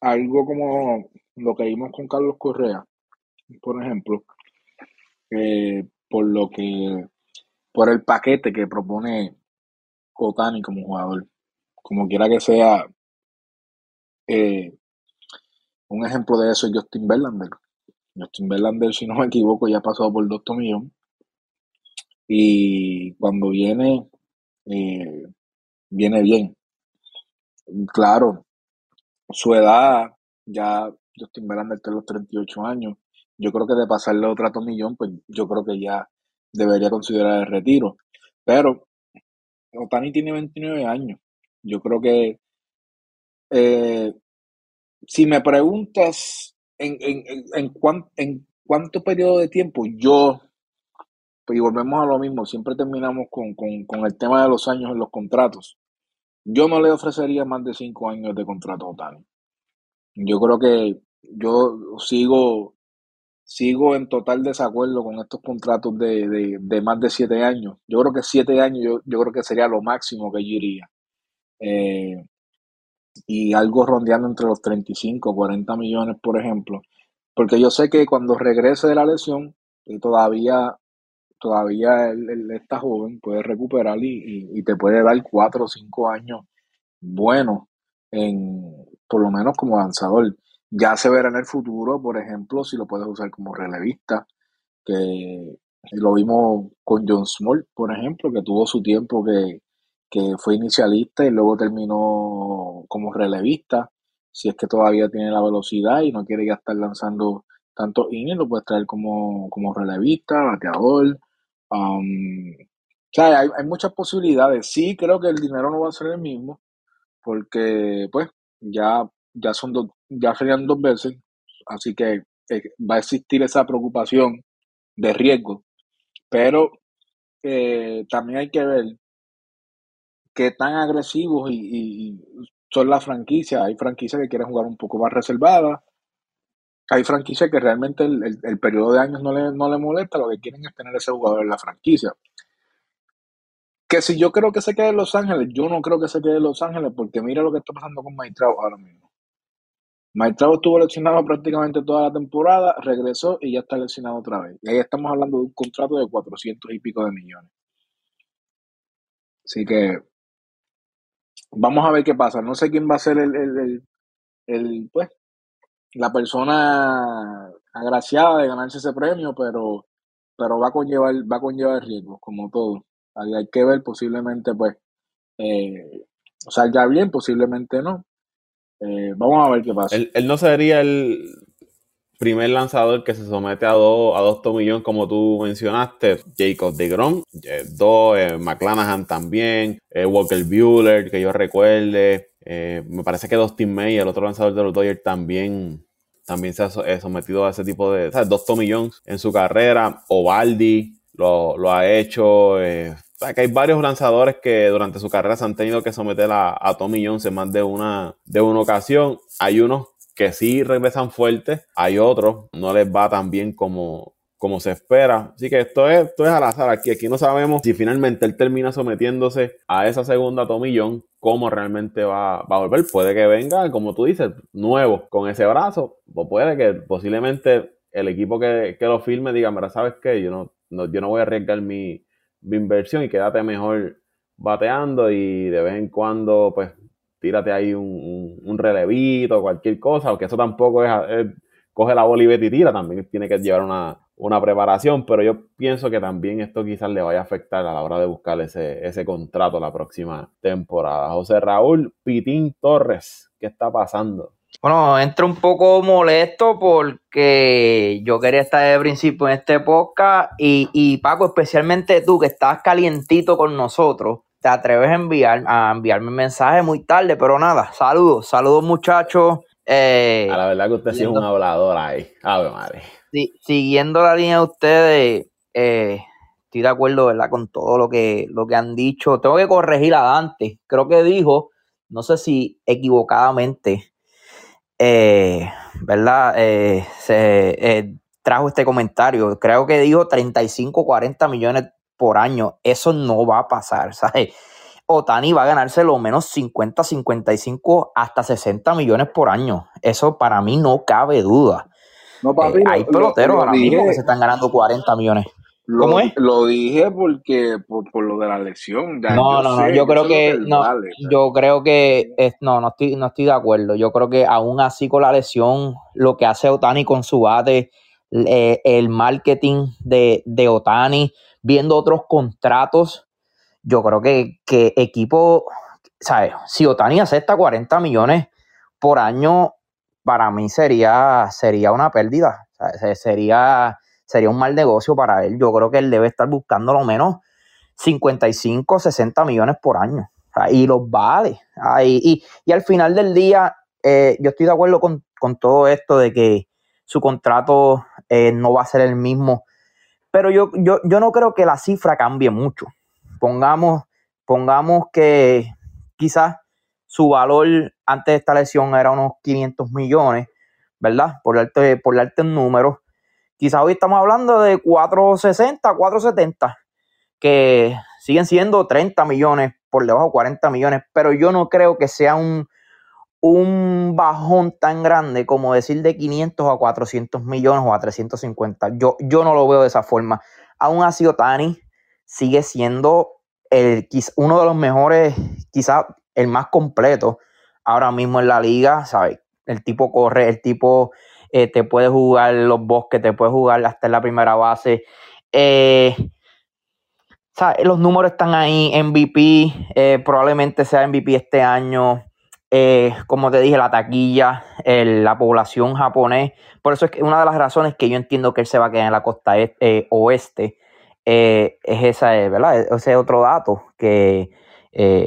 algo como lo que vimos con Carlos Correa, por ejemplo, eh, por lo que, por el paquete que propone Otani como jugador, como quiera que sea, eh, un ejemplo de eso es Justin Verlander. Justin Verlander, si no me equivoco, ya ha pasado por dos millones. Y cuando viene, eh, viene bien. Claro, su edad, ya Justin Verlander tiene los 38 años. Yo creo que de pasarle otro millón, pues yo creo que ya debería considerar el retiro. Pero Otani tiene 29 años. Yo creo que eh, si me preguntas en, en, en, en cuánto periodo de tiempo, yo, pues, y volvemos a lo mismo, siempre terminamos con, con, con el tema de los años en los contratos. Yo no le ofrecería más de cinco años de contrato a Otani. Yo creo que yo sigo, sigo en total desacuerdo con estos contratos de, más de siete años. Yo creo que siete años yo, creo que sería lo máximo que yo iría. Eh, y algo rondeando entre los 35 40 millones, por ejemplo. Porque yo sé que cuando regrese de la lesión, y todavía todavía él, está joven, puede recuperar y, te puede dar cuatro o cinco años buenos, en, por lo menos como avanzador. Ya se verá en el futuro, por ejemplo, si lo puedes usar como relevista, que lo vimos con John Small, por ejemplo, que tuvo su tiempo que, que fue inicialista y luego terminó como relevista. Si es que todavía tiene la velocidad y no quiere ya estar lanzando tanto innings, lo puedes traer como, como relevista, bateador, Um, o sea, hay, muchas posibilidades. Sí, creo que el dinero no va a ser el mismo, porque pues ya, ya son dos, ya serían dos veces, así que eh, va a existir esa preocupación de riesgo. Pero eh, también hay que ver qué tan agresivos y, son las franquicias. Hay franquicias que quieren jugar un poco más reservadas. Hay franquicias que realmente el, periodo de años no le, no le molesta, lo que quieren es tener ese jugador en la franquicia. Que si yo creo que se quede en Los Ángeles, yo no creo que se quede en Los Ángeles, porque mira lo que está pasando con Maitrao ahora mismo. Maitrao estuvo lesionado prácticamente toda la temporada, regresó y ya está lesionado otra vez. Y ahí estamos hablando de un contrato de 400 y pico de millones. Así que vamos a ver qué pasa. No sé quién va a ser el, el, pues, la persona agraciada de ganarse ese premio, pero, pero va a conllevar, va a conllevar riesgos, como todo. hay que ver, posiblemente, pues, eh, salga bien, posiblemente no. Eh, vamos a ver qué pasa. Él, él, no sería el primer lanzador que se somete a dos, a dos tomillones, como tú mencionaste. Jacob de Grom, eh, dos, eh, McClanahan también, Walker Bueller, que yo recuerde. me parece que Dustin May, el otro lanzador de los Dodgers, también también se ha sometido a ese tipo de, ¿sabes? Dos Tommy Jones en su carrera, Ovaldi lo, lo ha hecho, eh, que hay varios lanzadores que durante su carrera se han tenido que someter a, a Tommy Jones en más de una, de una ocasión. Hay unos que sí regresan fuertes, hay otros no les va tan bien como, como se espera. Así que esto es, esto es al azar aquí. Aquí no sabemos si finalmente él termina sometiéndose a esa segunda tomillón, cómo realmente va, va, a volver. Puede que venga, como tú dices, nuevo con ese brazo. O puede que posiblemente el equipo que, que lo firme diga, mira, ¿sabes qué? Yo no, yo no voy a arriesgar mi, mi inversión y quédate mejor bateando y de vez en cuando, pues, tírate ahí un, un, relevito, cualquier cosa, aunque eso tampoco es, coge la bola y tira, también tiene que llevar una, una, preparación, pero yo pienso que también esto quizás le vaya a afectar a la hora de buscar ese, ese contrato la próxima temporada. José Raúl Pitín Torres, ¿qué está pasando? Bueno, entro un poco molesto porque yo quería estar de principio en este podcast y, y Paco, especialmente tú que estás calientito con nosotros, te atreves a enviar a enviarme un mensaje muy tarde, pero nada, saludos, saludos muchachos. Eh, a la verdad que usted sí es un hablador ahí, ave madre. Siguiendo la línea de ustedes, eh, estoy de acuerdo, ¿verdad? Con todo lo que, lo que han dicho. Tengo que corregir a Dante. Creo que dijo, no sé si equivocadamente, eh, ¿verdad? se trajo este comentario. Creo que dijo 35, 40 millones por año. Eso no va a pasar, ¿sabes? Otani va a ganarse lo menos 50, 55, hasta 60 millones por año. Eso para mí no cabe duda. No, papi, eh, hay peloteros ahora mismo que se están ganando 40 millones. ¿Cómo es? Lo dije porque por, lo de la lesión. no, no, no, yo creo que no, yo creo que no, no estoy, no estoy de acuerdo. Yo creo que aún así con la lesión, lo que hace Otani con su bate, eh, el marketing de, de Otani, viendo otros contratos, yo creo que, que equipo, ¿sabes? Si Otani acepta 40 millones por año, para mí sería, sería una pérdida. Sería, sería un mal negocio para él. Yo creo que él debe estar buscando lo menos 55, 60 millones por año. y los vale. y, al final del día, eh, yo estoy de acuerdo con, todo esto de que su contrato eh, no va a ser el mismo pero yo, yo, yo no creo que la cifra cambie mucho. Pongamos, pongamos que quizás su valor antes de esta lesión era unos 500 millones, ¿verdad? Por darte, por un número. Quizás hoy estamos hablando de 460, 470, que siguen siendo 30 millones, por debajo de 40 millones, pero yo no creo que sea un, un bajón tan grande como decir de 500 a 400 millones o a 350. Yo, yo no lo veo de esa forma. Aún así, Otani sigue siendo el, uno de los mejores, quizás el más completo ahora mismo en la liga. ¿sabes? El tipo corre, el tipo eh, te puede jugar los bosques, te puede jugar hasta en la primera base. Eh, los números están ahí, MVP, eh, probablemente sea MVP este año. Como te dije, la taquilla, la población japonés. Por eso es que una de las razones que yo entiendo que él se va a quedar en la costa eh, oeste es esa, ¿verdad? E-, ese otro dato, que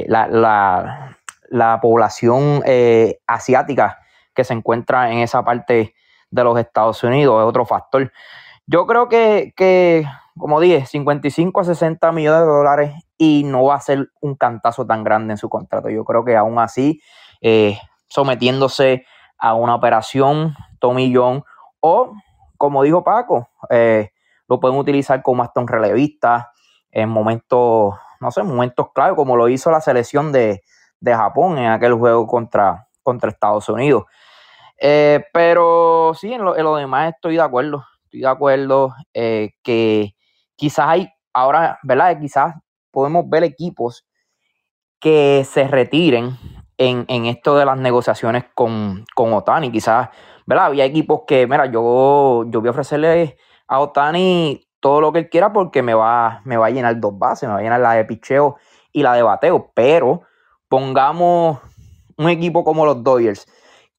la, población asiática que se encuentra en esa parte de los Estados Unidos es otro factor. Yo creo que, que como dije, 55 a 60 millones de dólares y no va a ser un cantazo tan grande en su contrato. Yo creo que aún así eh, sometiéndose a una operación Tommy John o, como dijo Paco, eh, lo pueden utilizar como hasta un relevista en momentos, no sé, momentos clave, como lo hizo la selección de, Japón en aquel juego contra, contra Estados Unidos. Eh, pero sí, en lo, demás estoy de acuerdo. Estoy de acuerdo eh, que quizás hay, ahora, ¿verdad? Quizás podemos ver equipos que se retiren en, esto de las negociaciones con, con Otani. Quizás, ¿verdad? Había equipos que, mira, yo, yo voy a ofrecerle a Otani todo lo que él quiera porque me va, me va a llenar dos bases, me va a llenar la de picheo y la de bateo. Pero pongamos un equipo como los Dodgers,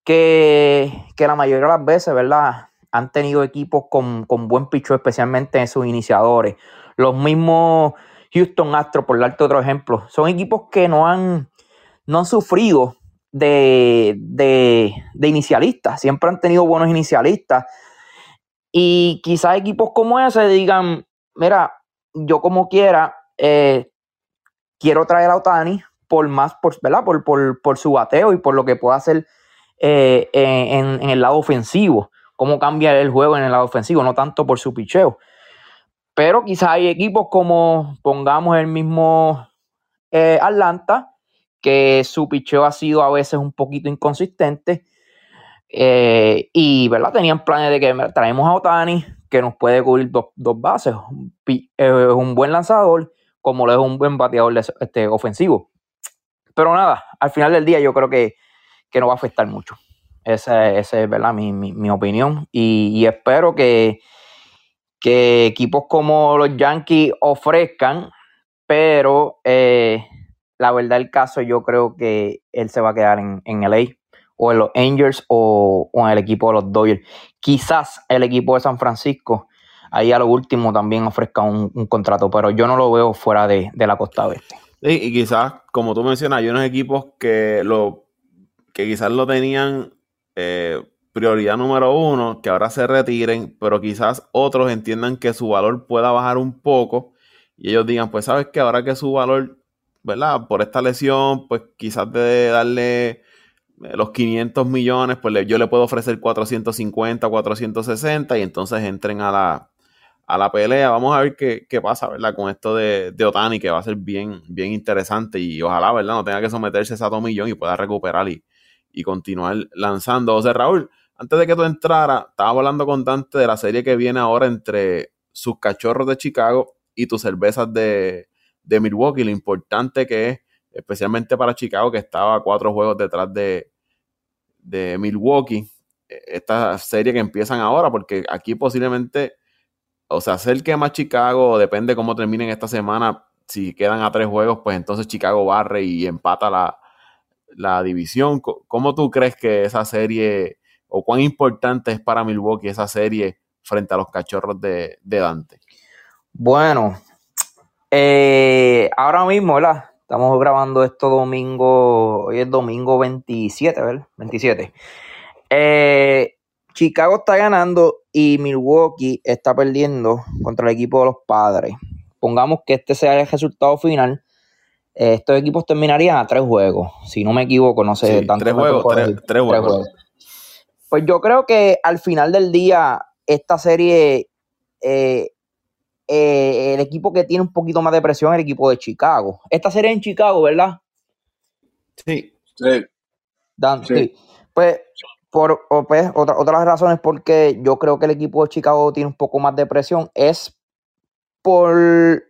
que, la mayoría de las veces, ¿verdad? Han tenido equipos con, buen picheo, especialmente en sus iniciadores. Los mismos Houston Astros, por darte otro ejemplo, son equipos que no han, no han sufrido de, de, de inicialistas. Siempre han tenido buenos inicialistas y quizás equipos como ese digan, mira, yo como quiera, eh, quiero traer a Otani por más, por, ¿verdad? Por, por, su bateo y por lo que pueda hacer eh, en, el lado ofensivo, cómo cambia el juego en el lado ofensivo, no tanto por su picheo. Pero quizás hay equipos como, pongamos el mismo eh, Atlanta, que su picheo ha sido a veces un poquito inconsistente eh, y, ¿verdad? Tenían planes de que traemos a Otani, que nos puede cubrir dos, bases. Es eh, un buen lanzador, como lo es un buen bateador este, ofensivo. Pero nada, al final del día yo creo que, no va a afectar mucho. Esa, es ¿verdad? Mi, opinión. Y, espero que, que, equipos como los Yankees ofrezcan, pero eh, la verdad del caso yo creo que él se va a quedar en, en LA o en los Angels o, en el equipo de los Dodgers. Quizás el equipo de San Francisco ahí a lo último también ofrezca un, contrato, pero yo no lo veo fuera de, la costa oeste. y quizás, como tú mencionas, hay unos equipos que lo que quizás lo tenían eh, prioridad número uno, que ahora se retiren, pero quizás otros entiendan que su valor pueda bajar un poco y ellos digan, pues sabes que ahora que su valor, ¿verdad? Por esta lesión, pues quizás de darle los 500 millones, pues yo le puedo ofrecer 450, 460 y entonces entren a la, a la pelea. Vamos a ver qué, pasa, ¿verdad? Con esto de, de, Otani, que va a ser bien, bien interesante y ojalá, ¿verdad? No tenga que someterse a ese millón y pueda recuperar y, y continuar lanzando. O sea, Raúl, antes de que tú entrara, estaba hablando con Dante de la serie que viene ahora entre sus cachorros de Chicago y tus cervezas de, de Milwaukee, lo importante que es especialmente para Chicago, que estaba cuatro juegos detrás de, de Milwaukee. E, esta serie que empiezan ahora, porque aquí posiblemente o se acerque más Chicago, depende cómo terminen esta semana. Si quedan a tres juegos, pues entonces Chicago barre y empata la, la división. ¿Cómo tú crees que esa serie, o cuán importante es para Milwaukee esa serie frente a los cachorros de, Dante? Bueno, eh, ahora mismo, ¿verdad? Estamos grabando esto domingo, hoy es domingo 27, ¿verdad? 27. Eh, Chicago está ganando y Milwaukee está perdiendo contra el equipo de los padres. Pongamos que este sea el resultado final. Eh, estos equipos terminarían a tres juegos. Si no me equivoco, no sé. tres, juegos, tres, juegos. Pues yo creo que al final del día, esta serie eh, eh, el equipo que tiene un poquito más de presión es el equipo de Chicago. Esta serie en Chicago, ¿verdad? Sí. Sí. Pues, por, pues, otra, otra de las razones por qué yo creo que el equipo de Chicago tiene un poco más de presión es por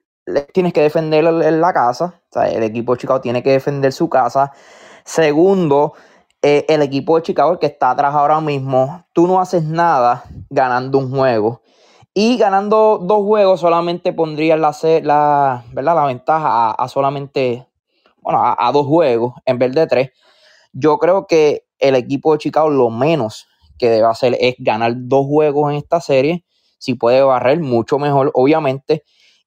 tienes que defender la casa. O sea, el equipo de Chicago tiene que defender su casa. Segundo, eh, el equipo de Chicago, el que está atrás ahora mismo, tú no haces nada ganando un juego. Y ganando dos juegos solamente pondría la, la, ¿verdad? la ventaja a, solamente, bueno, a, dos juegos en vez de tres. Yo creo que el equipo de Chicago lo menos que debe hacer es ganar dos juegos en esta serie. Si puede barrer, mucho mejor, obviamente.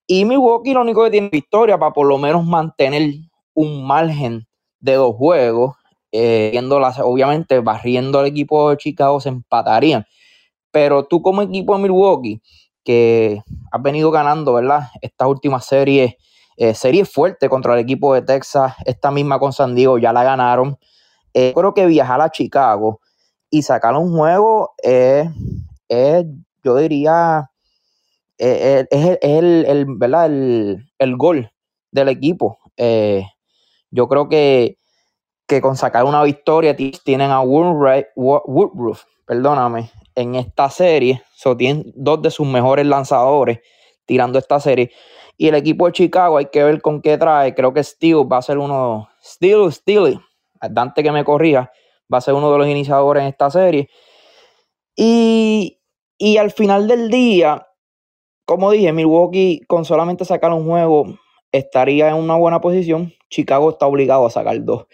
Y Milwaukee lo único que tiene victoria para por lo menos mantener un margen de dos juegos. Eh, obviamente, barriendo al equipo de Chicago se empatarían. Pero tú como equipo de Milwaukee, que has venido ganando, ¿verdad? Estas últimas series, eh, series fuertes contra el equipo de Texas, esta misma con San Diego ya la ganaron. eh, creo que viajar a Chicago y sacar un juego es, yo diría, es, el, el, ¿verdad? El, gol del equipo. Eh, yo creo que, que, con sacar una victoria tienen a Woodruff, perdóname, en esta serie. So, tienen dos de sus mejores lanzadores tirando esta serie. Y el equipo de Chicago, hay que ver con qué trae. Creo que Steve va a ser uno. Steel, Steel, Dante que me corrija, va a ser uno de los iniciadores en esta serie. Y, y al final del día, como dije, Milwaukee con solamente sacar un juego estaría en una buena posición. Chicago está obligado a sacar dos.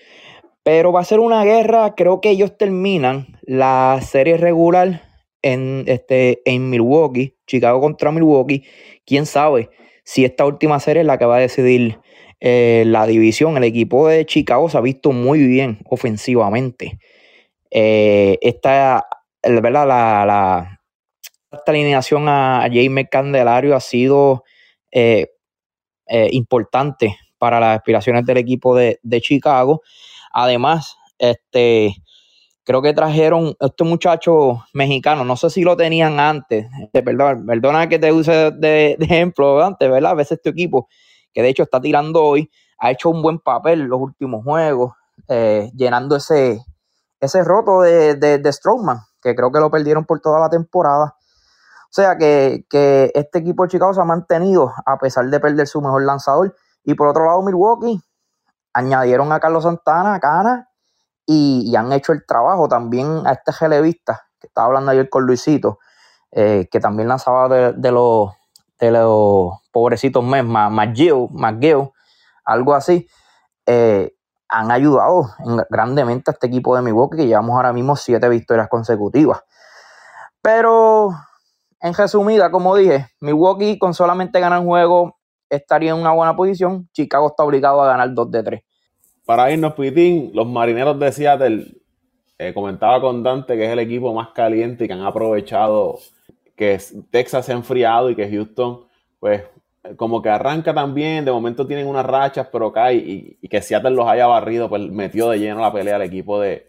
Pero va a ser una guerra, creo que ellos terminan la serie regular en, este, en Milwaukee, Chicago contra Milwaukee. Quién sabe si esta última serie es la que va a decidir eh, la división. El equipo de Chicago se ha visto muy bien ofensivamente. Eh, esta, ¿verdad? La, la, esta alineación a, James Candelario ha sido eh, importante para las aspiraciones del equipo de, de Chicago. Además, este, creo que trajeron este muchacho mexicano, no sé si lo tenían antes, este, perdón, perdona que te use de, ejemplo antes, ¿verdad? A veces este equipo, que de hecho está tirando hoy, ha hecho un buen papel los últimos juegos, eh, llenando ese, ese roto de, de, Strowman, que creo que lo perdieron por toda la temporada. O sea que, que, este equipo de Chicago se ha mantenido a pesar de perder su mejor lanzador. Y por otro lado, Milwaukee añadieron a Carlos Santana, a Cana, y, han hecho el trabajo también a este relevista, que estaba hablando ayer con Luisito, eh, que también lanzaba de, los, de los pobrecitos mes, McGill, algo así, eh, han ayudado grandemente a este equipo de Milwaukee, que llevamos ahora mismo siete victorias consecutivas. Pero, en resumida, como dije, Milwaukee con solamente ganar juego estaría en una buena posición. Chicago está obligado a ganar 2 de 3. Para irnos, Pitín, los marineros de Seattle, eh, comentaba con Dante que es el equipo más caliente y que han aprovechado que Texas se ha enfriado y que Houston, pues, como que arranca también, de momento tienen unas rachas, pero cae y, que Seattle los haya barrido, pues metió de lleno la pelea al equipo de,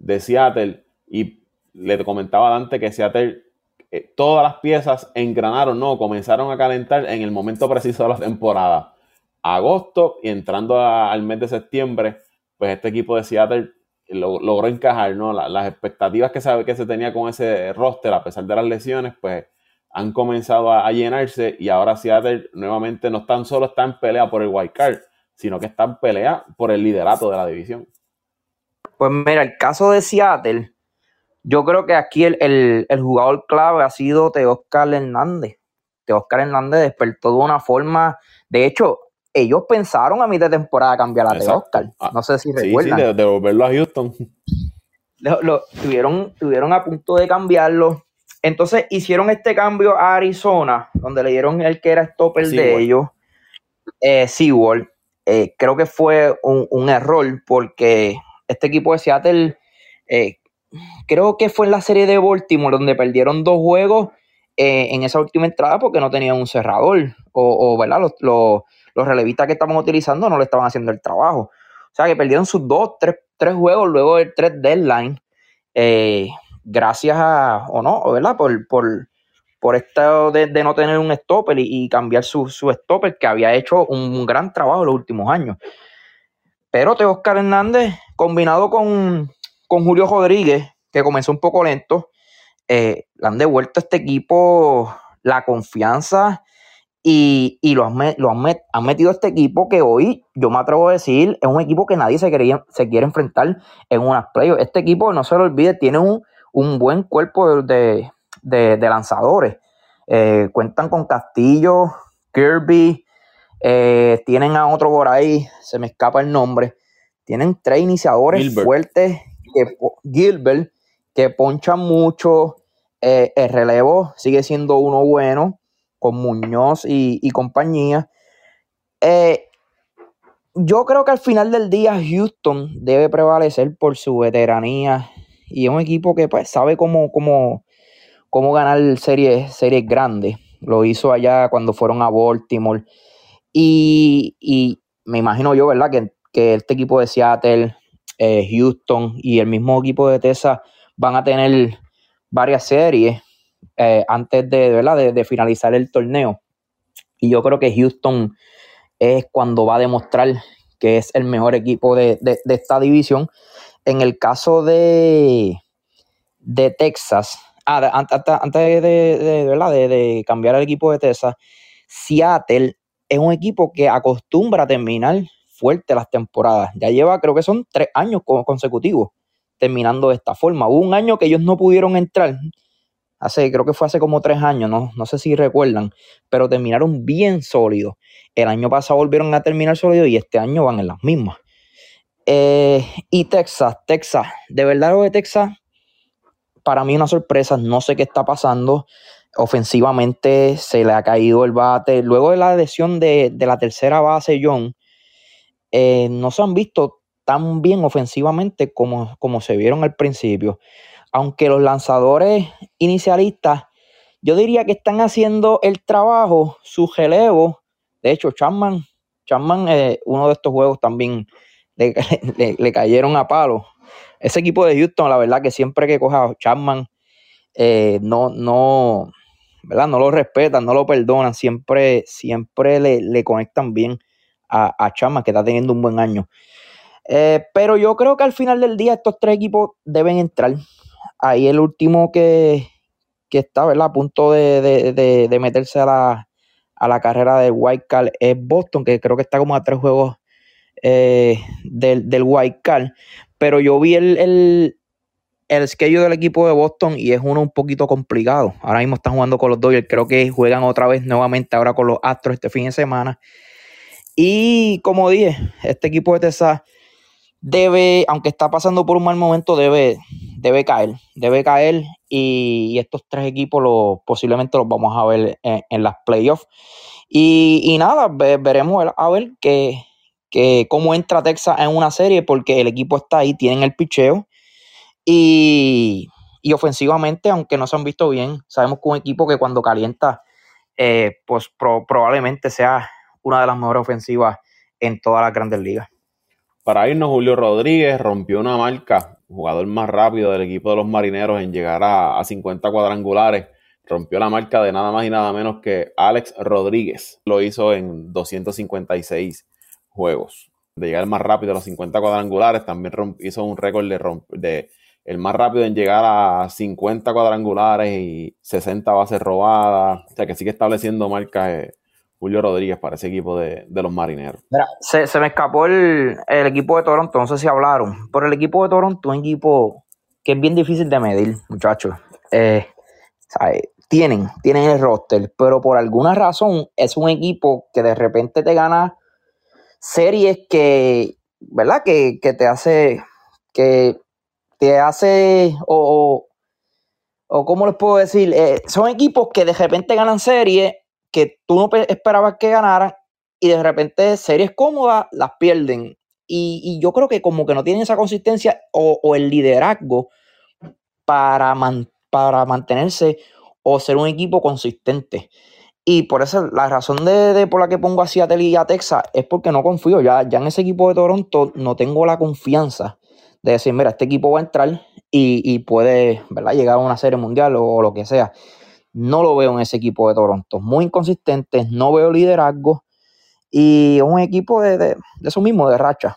de Seattle. Y le comentaba a Dante que Seattle eh, todas las piezas engranaron, no, comenzaron a calentar en el momento preciso de la temporada. Agosto y entrando al mes de septiembre, pues este equipo de Seattle logró encajar, ¿no? las expectativas que se, que se tenía con ese roster, a pesar de las lesiones, pues han comenzado a, llenarse y ahora Seattle nuevamente no tan solo está en pelea por el wild card, sino que está en pelea por el liderato de la división. Pues mira, el caso de Seattle, yo creo que aquí el, jugador clave ha sido Teoscar Hernández. Teoscar Hernández despertó de una forma. De hecho, ellos pensaron a mitad de temporada cambiar a Teoscar. Ah, no sé si recuerdan. Sí, de, devolverlo a Houston. Lo, tuvieron, tuvieron a punto de cambiarlo. Entonces hicieron este cambio a Arizona, donde le dieron el que era stopper de ellos, eh, SeaWorld. Eh, creo que fue un, error porque este equipo de Seattle eh, creo que fue en la serie de Baltimore donde perdieron dos juegos eh, en esa última entrada porque no tenían un cerrador o, ¿verdad? Los, los, relevistas que estaban utilizando no le estaban haciendo el trabajo. O sea que perdieron sus dos, tres, tres juegos luego del tres deadline. Eh, gracias a, o no, ¿verdad? Por, por, por esto de, no tener un stopper y, cambiar su, su, stopper que había hecho un, gran trabajo en los últimos años. Pero Oscar Hernández, combinado con, con Julio Rodríguez, que comenzó un poco lento, eh, le han devuelto a este equipo la confianza y, lo, han, metido a este equipo que hoy, yo me atrevo a decir, es un equipo que nadie se, quería, se quiere enfrentar en unas playoffs. Este equipo, no se lo olvide, tiene un, buen cuerpo de, lanzadores. Eh, cuentan con Castillo, Kirby, eh, tienen a otro por ahí, se me escapa el nombre. Tienen tres iniciadores fuertes que Gilbert, que poncha mucho, eh, el relevo sigue siendo uno bueno, con Muñoz y, compañía. Eh, yo creo que al final del día Houston debe prevalecer por su veteranía y es un equipo que pues, sabe cómo, cómo, cómo ganar series, series grandes. Lo hizo allá cuando fueron a Baltimore. Y, y me imagino yo, ¿verdad? Que, que este equipo de Seattle eh, Houston y el mismo equipo de Texas van a tener varias series eh, antes de, ¿verdad? De, finalizar el torneo. Y yo creo que Houston es cuando va a demostrar que es el mejor equipo de, esta división. En el caso de, de Texas, ah, antes, de, ¿verdad? de, cambiar el equipo de Texas, Seattle es un equipo que acostumbra terminar fuerte las temporadas. Ya lleva, creo que son tres años consecutivos terminando de esta forma. Hubo un año que ellos no pudieron entrar, hace, creo que fue hace como tres años, no, no sé si recuerdan, pero terminaron bien sólidos. El año pasado volvieron a terminar sólidos y este año van en las mismas. Eh, y Texas, Texas, de verdad lo de Texas, para mí una sorpresa, no sé qué está pasando. Ofensivamente se le ha caído el bate. Luego de la lesión de, la tercera base, John, eh, no se han visto tan bien ofensivamente como, como se vieron al principio. Aunque los lanzadores inicialistas, yo diría que están haciendo el trabajo, su relevo. De hecho, Chapman, Chapman eh, uno de estos juegos también le, *laughs* cayeron a palo. Ese equipo de Houston, la verdad que siempre que coja Chapman, eh, no, no, ¿verdad? No lo respetan, no lo perdonan, siempre, siempre le, conectan bien a, a Chapman, que está teniendo un buen año. Eh, pero yo creo que al final del día estos tres equipos deben entrar. Ahí el último que, está a punto de, meterse a la, a la, carrera de White Card es Boston, que creo que está como a tres juegos eh, del, del White Card. Pero yo vi el, el, el schedule del equipo de Boston y es uno un poquito complicado. Ahora mismo están jugando con los Dodgers, creo que juegan otra vez nuevamente ahora con los Astros este fin de semana. Y como dije, este equipo de Texas debe, aunque está pasando por un mal momento, debe, debe caer, debe caer y, estos tres equipos lo, posiblemente los vamos a ver en, las playoffs. Y, nada, veremos a ver que, cómo entra Texas en una serie porque el equipo está ahí, tienen el picheo y, ofensivamente, aunque no se han visto bien, sabemos que un equipo que cuando calienta, eh, pues probablemente sea una de las mejores ofensivas en todas las grandes ligas. Para irnos, Julio Rodríguez rompió una marca, jugador más rápido del equipo de los marineros en llegar a, 50 cuadrangulares. Rompió la marca de nada más y nada menos que Alex Rodríguez. Lo hizo en 256 juegos. De llegar más rápido a los 50 cuadrangulares, también hizo un récord de, de el más rápido en llegar a 50 cuadrangulares y 60 bases robadas. O sea que sigue estableciendo marcas eh, Julio Rodríguez para ese equipo de, los marineros. se, me escapó el, equipo de Toronto, no sé si hablaron, pero el equipo de Toronto es un equipo que es bien difícil de medir, muchachos. Eh, tienen, tienen el roster, pero por alguna razón es un equipo que de repente te gana series que, ¿verdad? Que, te hace, que te hace, o, o, ¿cómo les puedo decir? Eh, son equipos que de repente ganan series que tú no esperabas que ganaran y de repente series cómodas las pierden. Y, yo creo que como que no tienen esa consistencia o, el liderazgo para, para mantenerse o ser un equipo consistente. Y por eso la razón de, por la que pongo a Seattle y a Texas es porque no confío. Ya, ya en ese equipo de Toronto no tengo la confianza de decir, mira, este equipo va a entrar y, puede ¿verdad? llegar a una serie mundial o lo que sea. No lo veo en ese equipo de Toronto. Muy inconsistente, no veo liderazgo y un equipo de, de, eso mismo, de racha.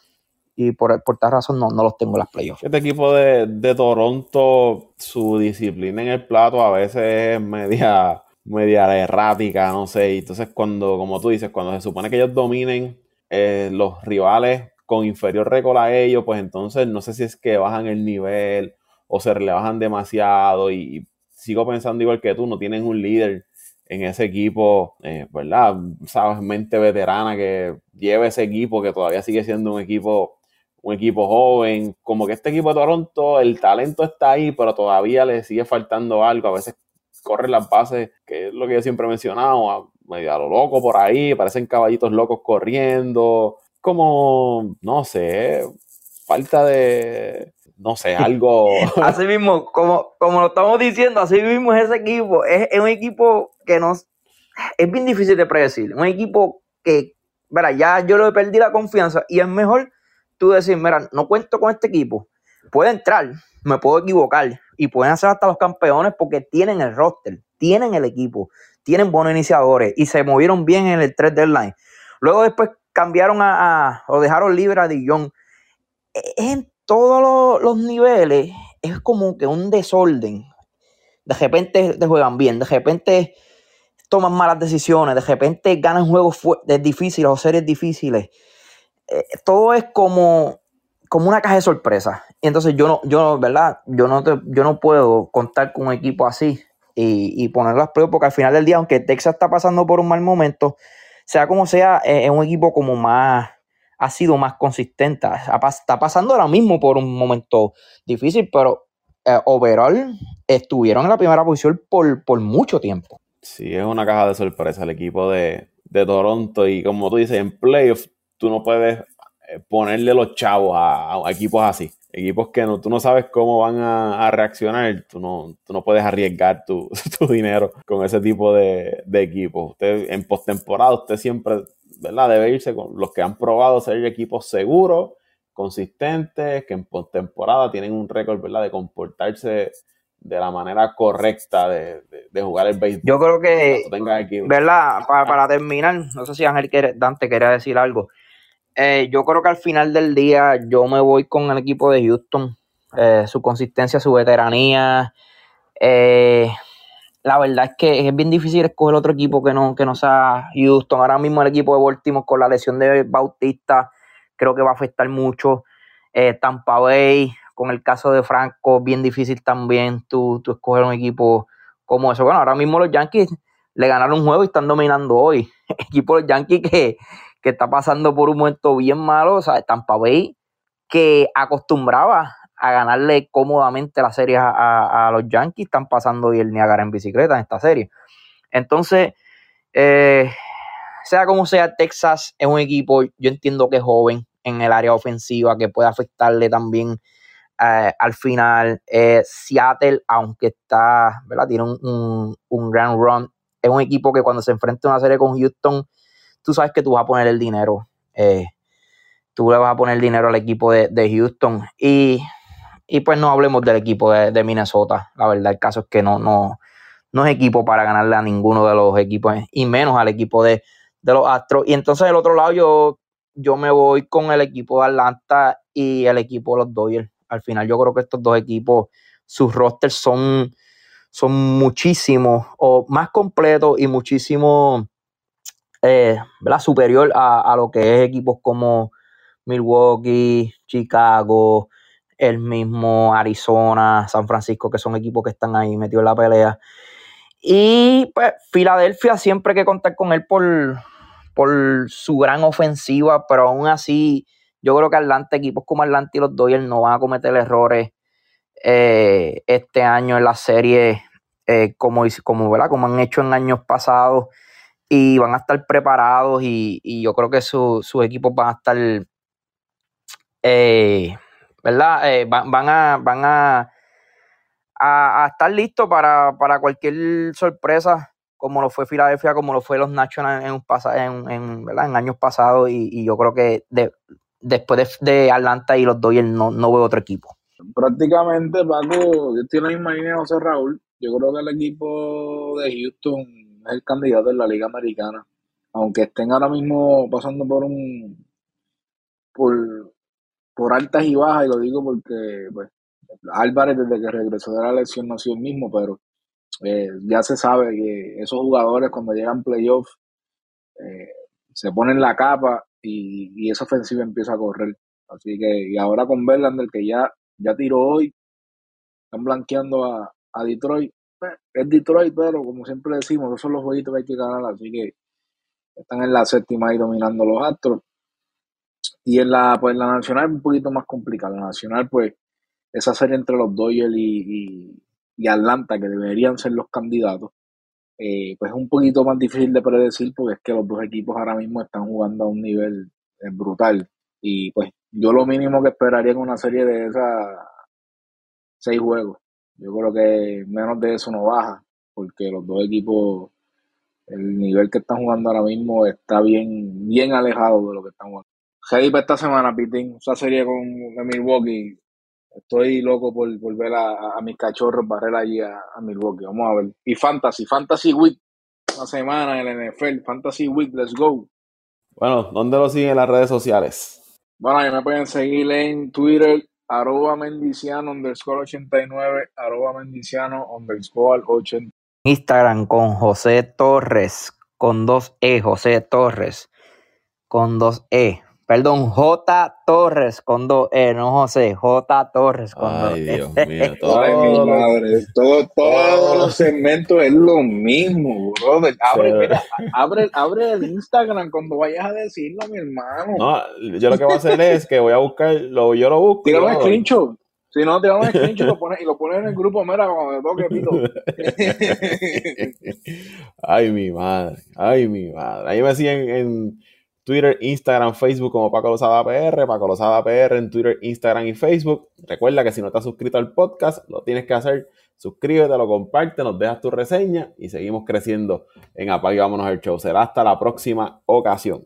Y por, por tal razón no, no los tengo en las playoffs. Este equipo de, Toronto, su disciplina en el plato a veces es media, media errática, no sé. Y entonces cuando, como tú dices, cuando se supone que ellos dominen eh, los rivales con inferior récord a ellos, pues entonces no sé si es que bajan el nivel o se le bajan demasiado y sigo pensando igual que tú, no tienen un líder en ese equipo, eh, ¿verdad? Sabes, mente veterana que lleva ese equipo, que todavía sigue siendo un equipo, un equipo joven. Como que este equipo de Toronto, el talento está ahí, pero todavía le sigue faltando algo. A veces corren las bases, que es lo que yo siempre he mencionado, a, a lo loco por ahí, parecen caballitos locos corriendo. Como, no sé, falta de, no sé, algo. *laughs* así mismo, como, como lo estamos diciendo, así mismo es ese equipo. Es, un equipo que nos. Es bien difícil de predecir. Un equipo que, verá, ya yo le perdí la confianza y es mejor tú decir, mira, no cuento con este equipo, puede entrar, me puedo equivocar y pueden ser hasta los campeones porque tienen el roster, tienen el equipo, tienen buenos iniciadores y se movieron bien en el 3 deadline. Luego después cambiaron a, o dejaron libre a Dillon. E, en todos los, niveles es como que un desorden. De repente te juegan bien, de repente toman malas decisiones, de repente ganan juegos difíciles o series difíciles. Eh, todo es como, como una caja de sorpresas. Y entonces yo no, yo, ¿verdad? Yo no, yo no puedo contar con un equipo así y, y ponerlo a prueba porque al final del día, aunque Texas está pasando por un mal momento, sea como sea, es un equipo como más, ha sido más consistente. Está pasando ahora mismo por un momento difícil, pero eh, overall estuvieron en la primera posición por, mucho tiempo. Sí, es una caja de sorpresa el equipo de, Toronto y como tú dices, en playoffs tú no puedes eh, ponerle los chavos a equipos así equipos que no, tú no sabes cómo van a, reaccionar, tú no, tú no puedes arriesgar tu, *laughs* dinero con ese tipo de, equipos. Usted en postemporada, usted siempre ¿verdad? debe irse con los que han probado ser equipos seguros, consistentes, que en postemporada tienen un récord ¿verdad? de comportarse de la manera correcta de, jugar el béisbol. Yo creo que, ¿verdad? Para, para, terminar, no sé si Ángel Dante quería decir algo. Eh, yo creo que al final del día yo me voy con el equipo de Houston. Eh, su consistencia, su veteranía. Eh, la verdad es que es bien difícil escoger otro equipo que no, que no sea Houston. Ahora mismo el equipo de Baltimore con la lesión de Bautista creo que va a afectar mucho. Tampa Bay, con el caso de Franco, bien difícil también tú, tú escoger un equipo como eso. Bueno, ahora mismo los Yankees le ganaron un juego y están dominando hoy. *laughs* equipo de los Yankees que que está pasando por un momento bien malo, o sea, Tampa Bay, que acostumbraba a ganarle cómodamente la serie a, los Yankees, están pasando hoy el Niagara en bicicleta en esta serie. Entonces, eh, sea como sea, Texas es un equipo, yo entiendo que es joven en el área ofensiva, que puede afectarle también eh, al final. Eh, Seattle, aunque está, ¿verdad? Tiene un, un, un grand run, es un equipo que cuando se enfrenta a una serie con Houston, tú sabes que tú vas a poner el dinero. Eh, tú le vas a poner dinero al equipo de, Houston. Y, pues no hablemos del equipo de, Minnesota. La verdad, el caso es que no, no, no es equipo para ganarle a ninguno de los equipos, y menos al equipo de, los Astros. Y entonces, del otro lado, yo, yo me voy con el equipo de Atlanta y el equipo de los Dodgers. Al final, yo creo que estos dos equipos, sus rosters son, son muchísimos o más completos y muchísimo eh, superior a, lo que es equipos como Milwaukee, Chicago, el mismo Arizona, San Francisco, que son equipos que están ahí metidos en la pelea. Y pues Filadelfia siempre hay que contar con él por, por su gran ofensiva, pero aún así yo creo que Atlanta, equipos como Atlanta y los Dodgers no van a cometer errores eh, este año en la serie eh, como, como, como han hecho en años pasados y van a estar preparados y, yo creo que sus equipos van a estar, eh, ¿verdad? Eh, van, a, van a, a, estar listos para, cualquier sorpresa, como lo fue Filadelfia, como lo fue los Nationals en, en, en, años pasados y, yo creo que después de, Atlanta y los Dodgers no, no veo otro equipo. Prácticamente, Paco, yo tiene la misma línea José Raúl. Yo creo que el equipo de Houston es el candidato en la Liga Americana. Aunque estén ahora mismo pasando por un por, por altas y bajas, y lo digo porque pues, Álvarez desde que regresó de la lesión no ha sido el mismo, pero eh, ya se sabe que esos jugadores cuando llegan playoffs eh, se ponen la capa y, esa ofensiva empieza a correr. Así que, y ahora con Verlander que ya, ya tiró hoy, están blanqueando a, a Detroit, es Detroit, pero como siempre decimos, esos son los jueguitos que hay que ganar, así que están en la séptima y dominando los Astros. Y en la, pues, la nacional es un poquito más complicada. La nacional, pues, esa serie entre los Dodgers y, y, Atlanta, que deberían ser los candidatos, eh, pues es un poquito más difícil de predecir porque es que los dos equipos ahora mismo están jugando a un nivel eh, brutal. Y pues yo lo mínimo que esperaría en una serie de esas seis juegos yo creo que menos de eso no baja, porque los dos equipos, el nivel que están jugando ahora mismo está bien, bien alejado de lo que están jugando. Ready para esta semana, Pitín. Esa serie con Milwaukee. Estoy loco por volver a, a, mis cachorros, barrer allí a, a, Milwaukee. Vamos a ver. Y Fantasy, Fantasy Week. Una semana en el NFL. Fantasy Week, let's go. Bueno, ¿dónde lo siguen en las redes sociales? Bueno, me pueden seguir en Twitter, arroba mendiciano underscore 89, arroba mendiciano underscore 80. Instagram con José Torres, con dos E, José Torres, con dos E. Perdón, J Torres con dos E, no José, J Torres con dos E. Dios *laughs* mío, todo, Ay, mi madre, todo, todos los segmentos es lo mismo, brother. Abre, mira, abre, abre el Instagram cuando vayas a decirlo, mi hermano. No, yo lo que voy a hacer es que voy a buscar, lo, yo lo busco. Tira un screenshot. Si no, te un screenshot lo *laughs* pones, y lo pones en el grupo, mira, cuando te toque pito. ay, mi madre, ay, mi madre. Ahí me siguen en Twitter, Instagram, Facebook como Paco Lozada PR, Paco Lozada PR en Twitter, Instagram y Facebook. Recuerda que si no estás suscrito al podcast, lo tienes que hacer. Suscríbete, lo comparte, nos dejas tu reseña y seguimos creciendo en Apague Vámonos el Show. Será hasta la próxima ocasión.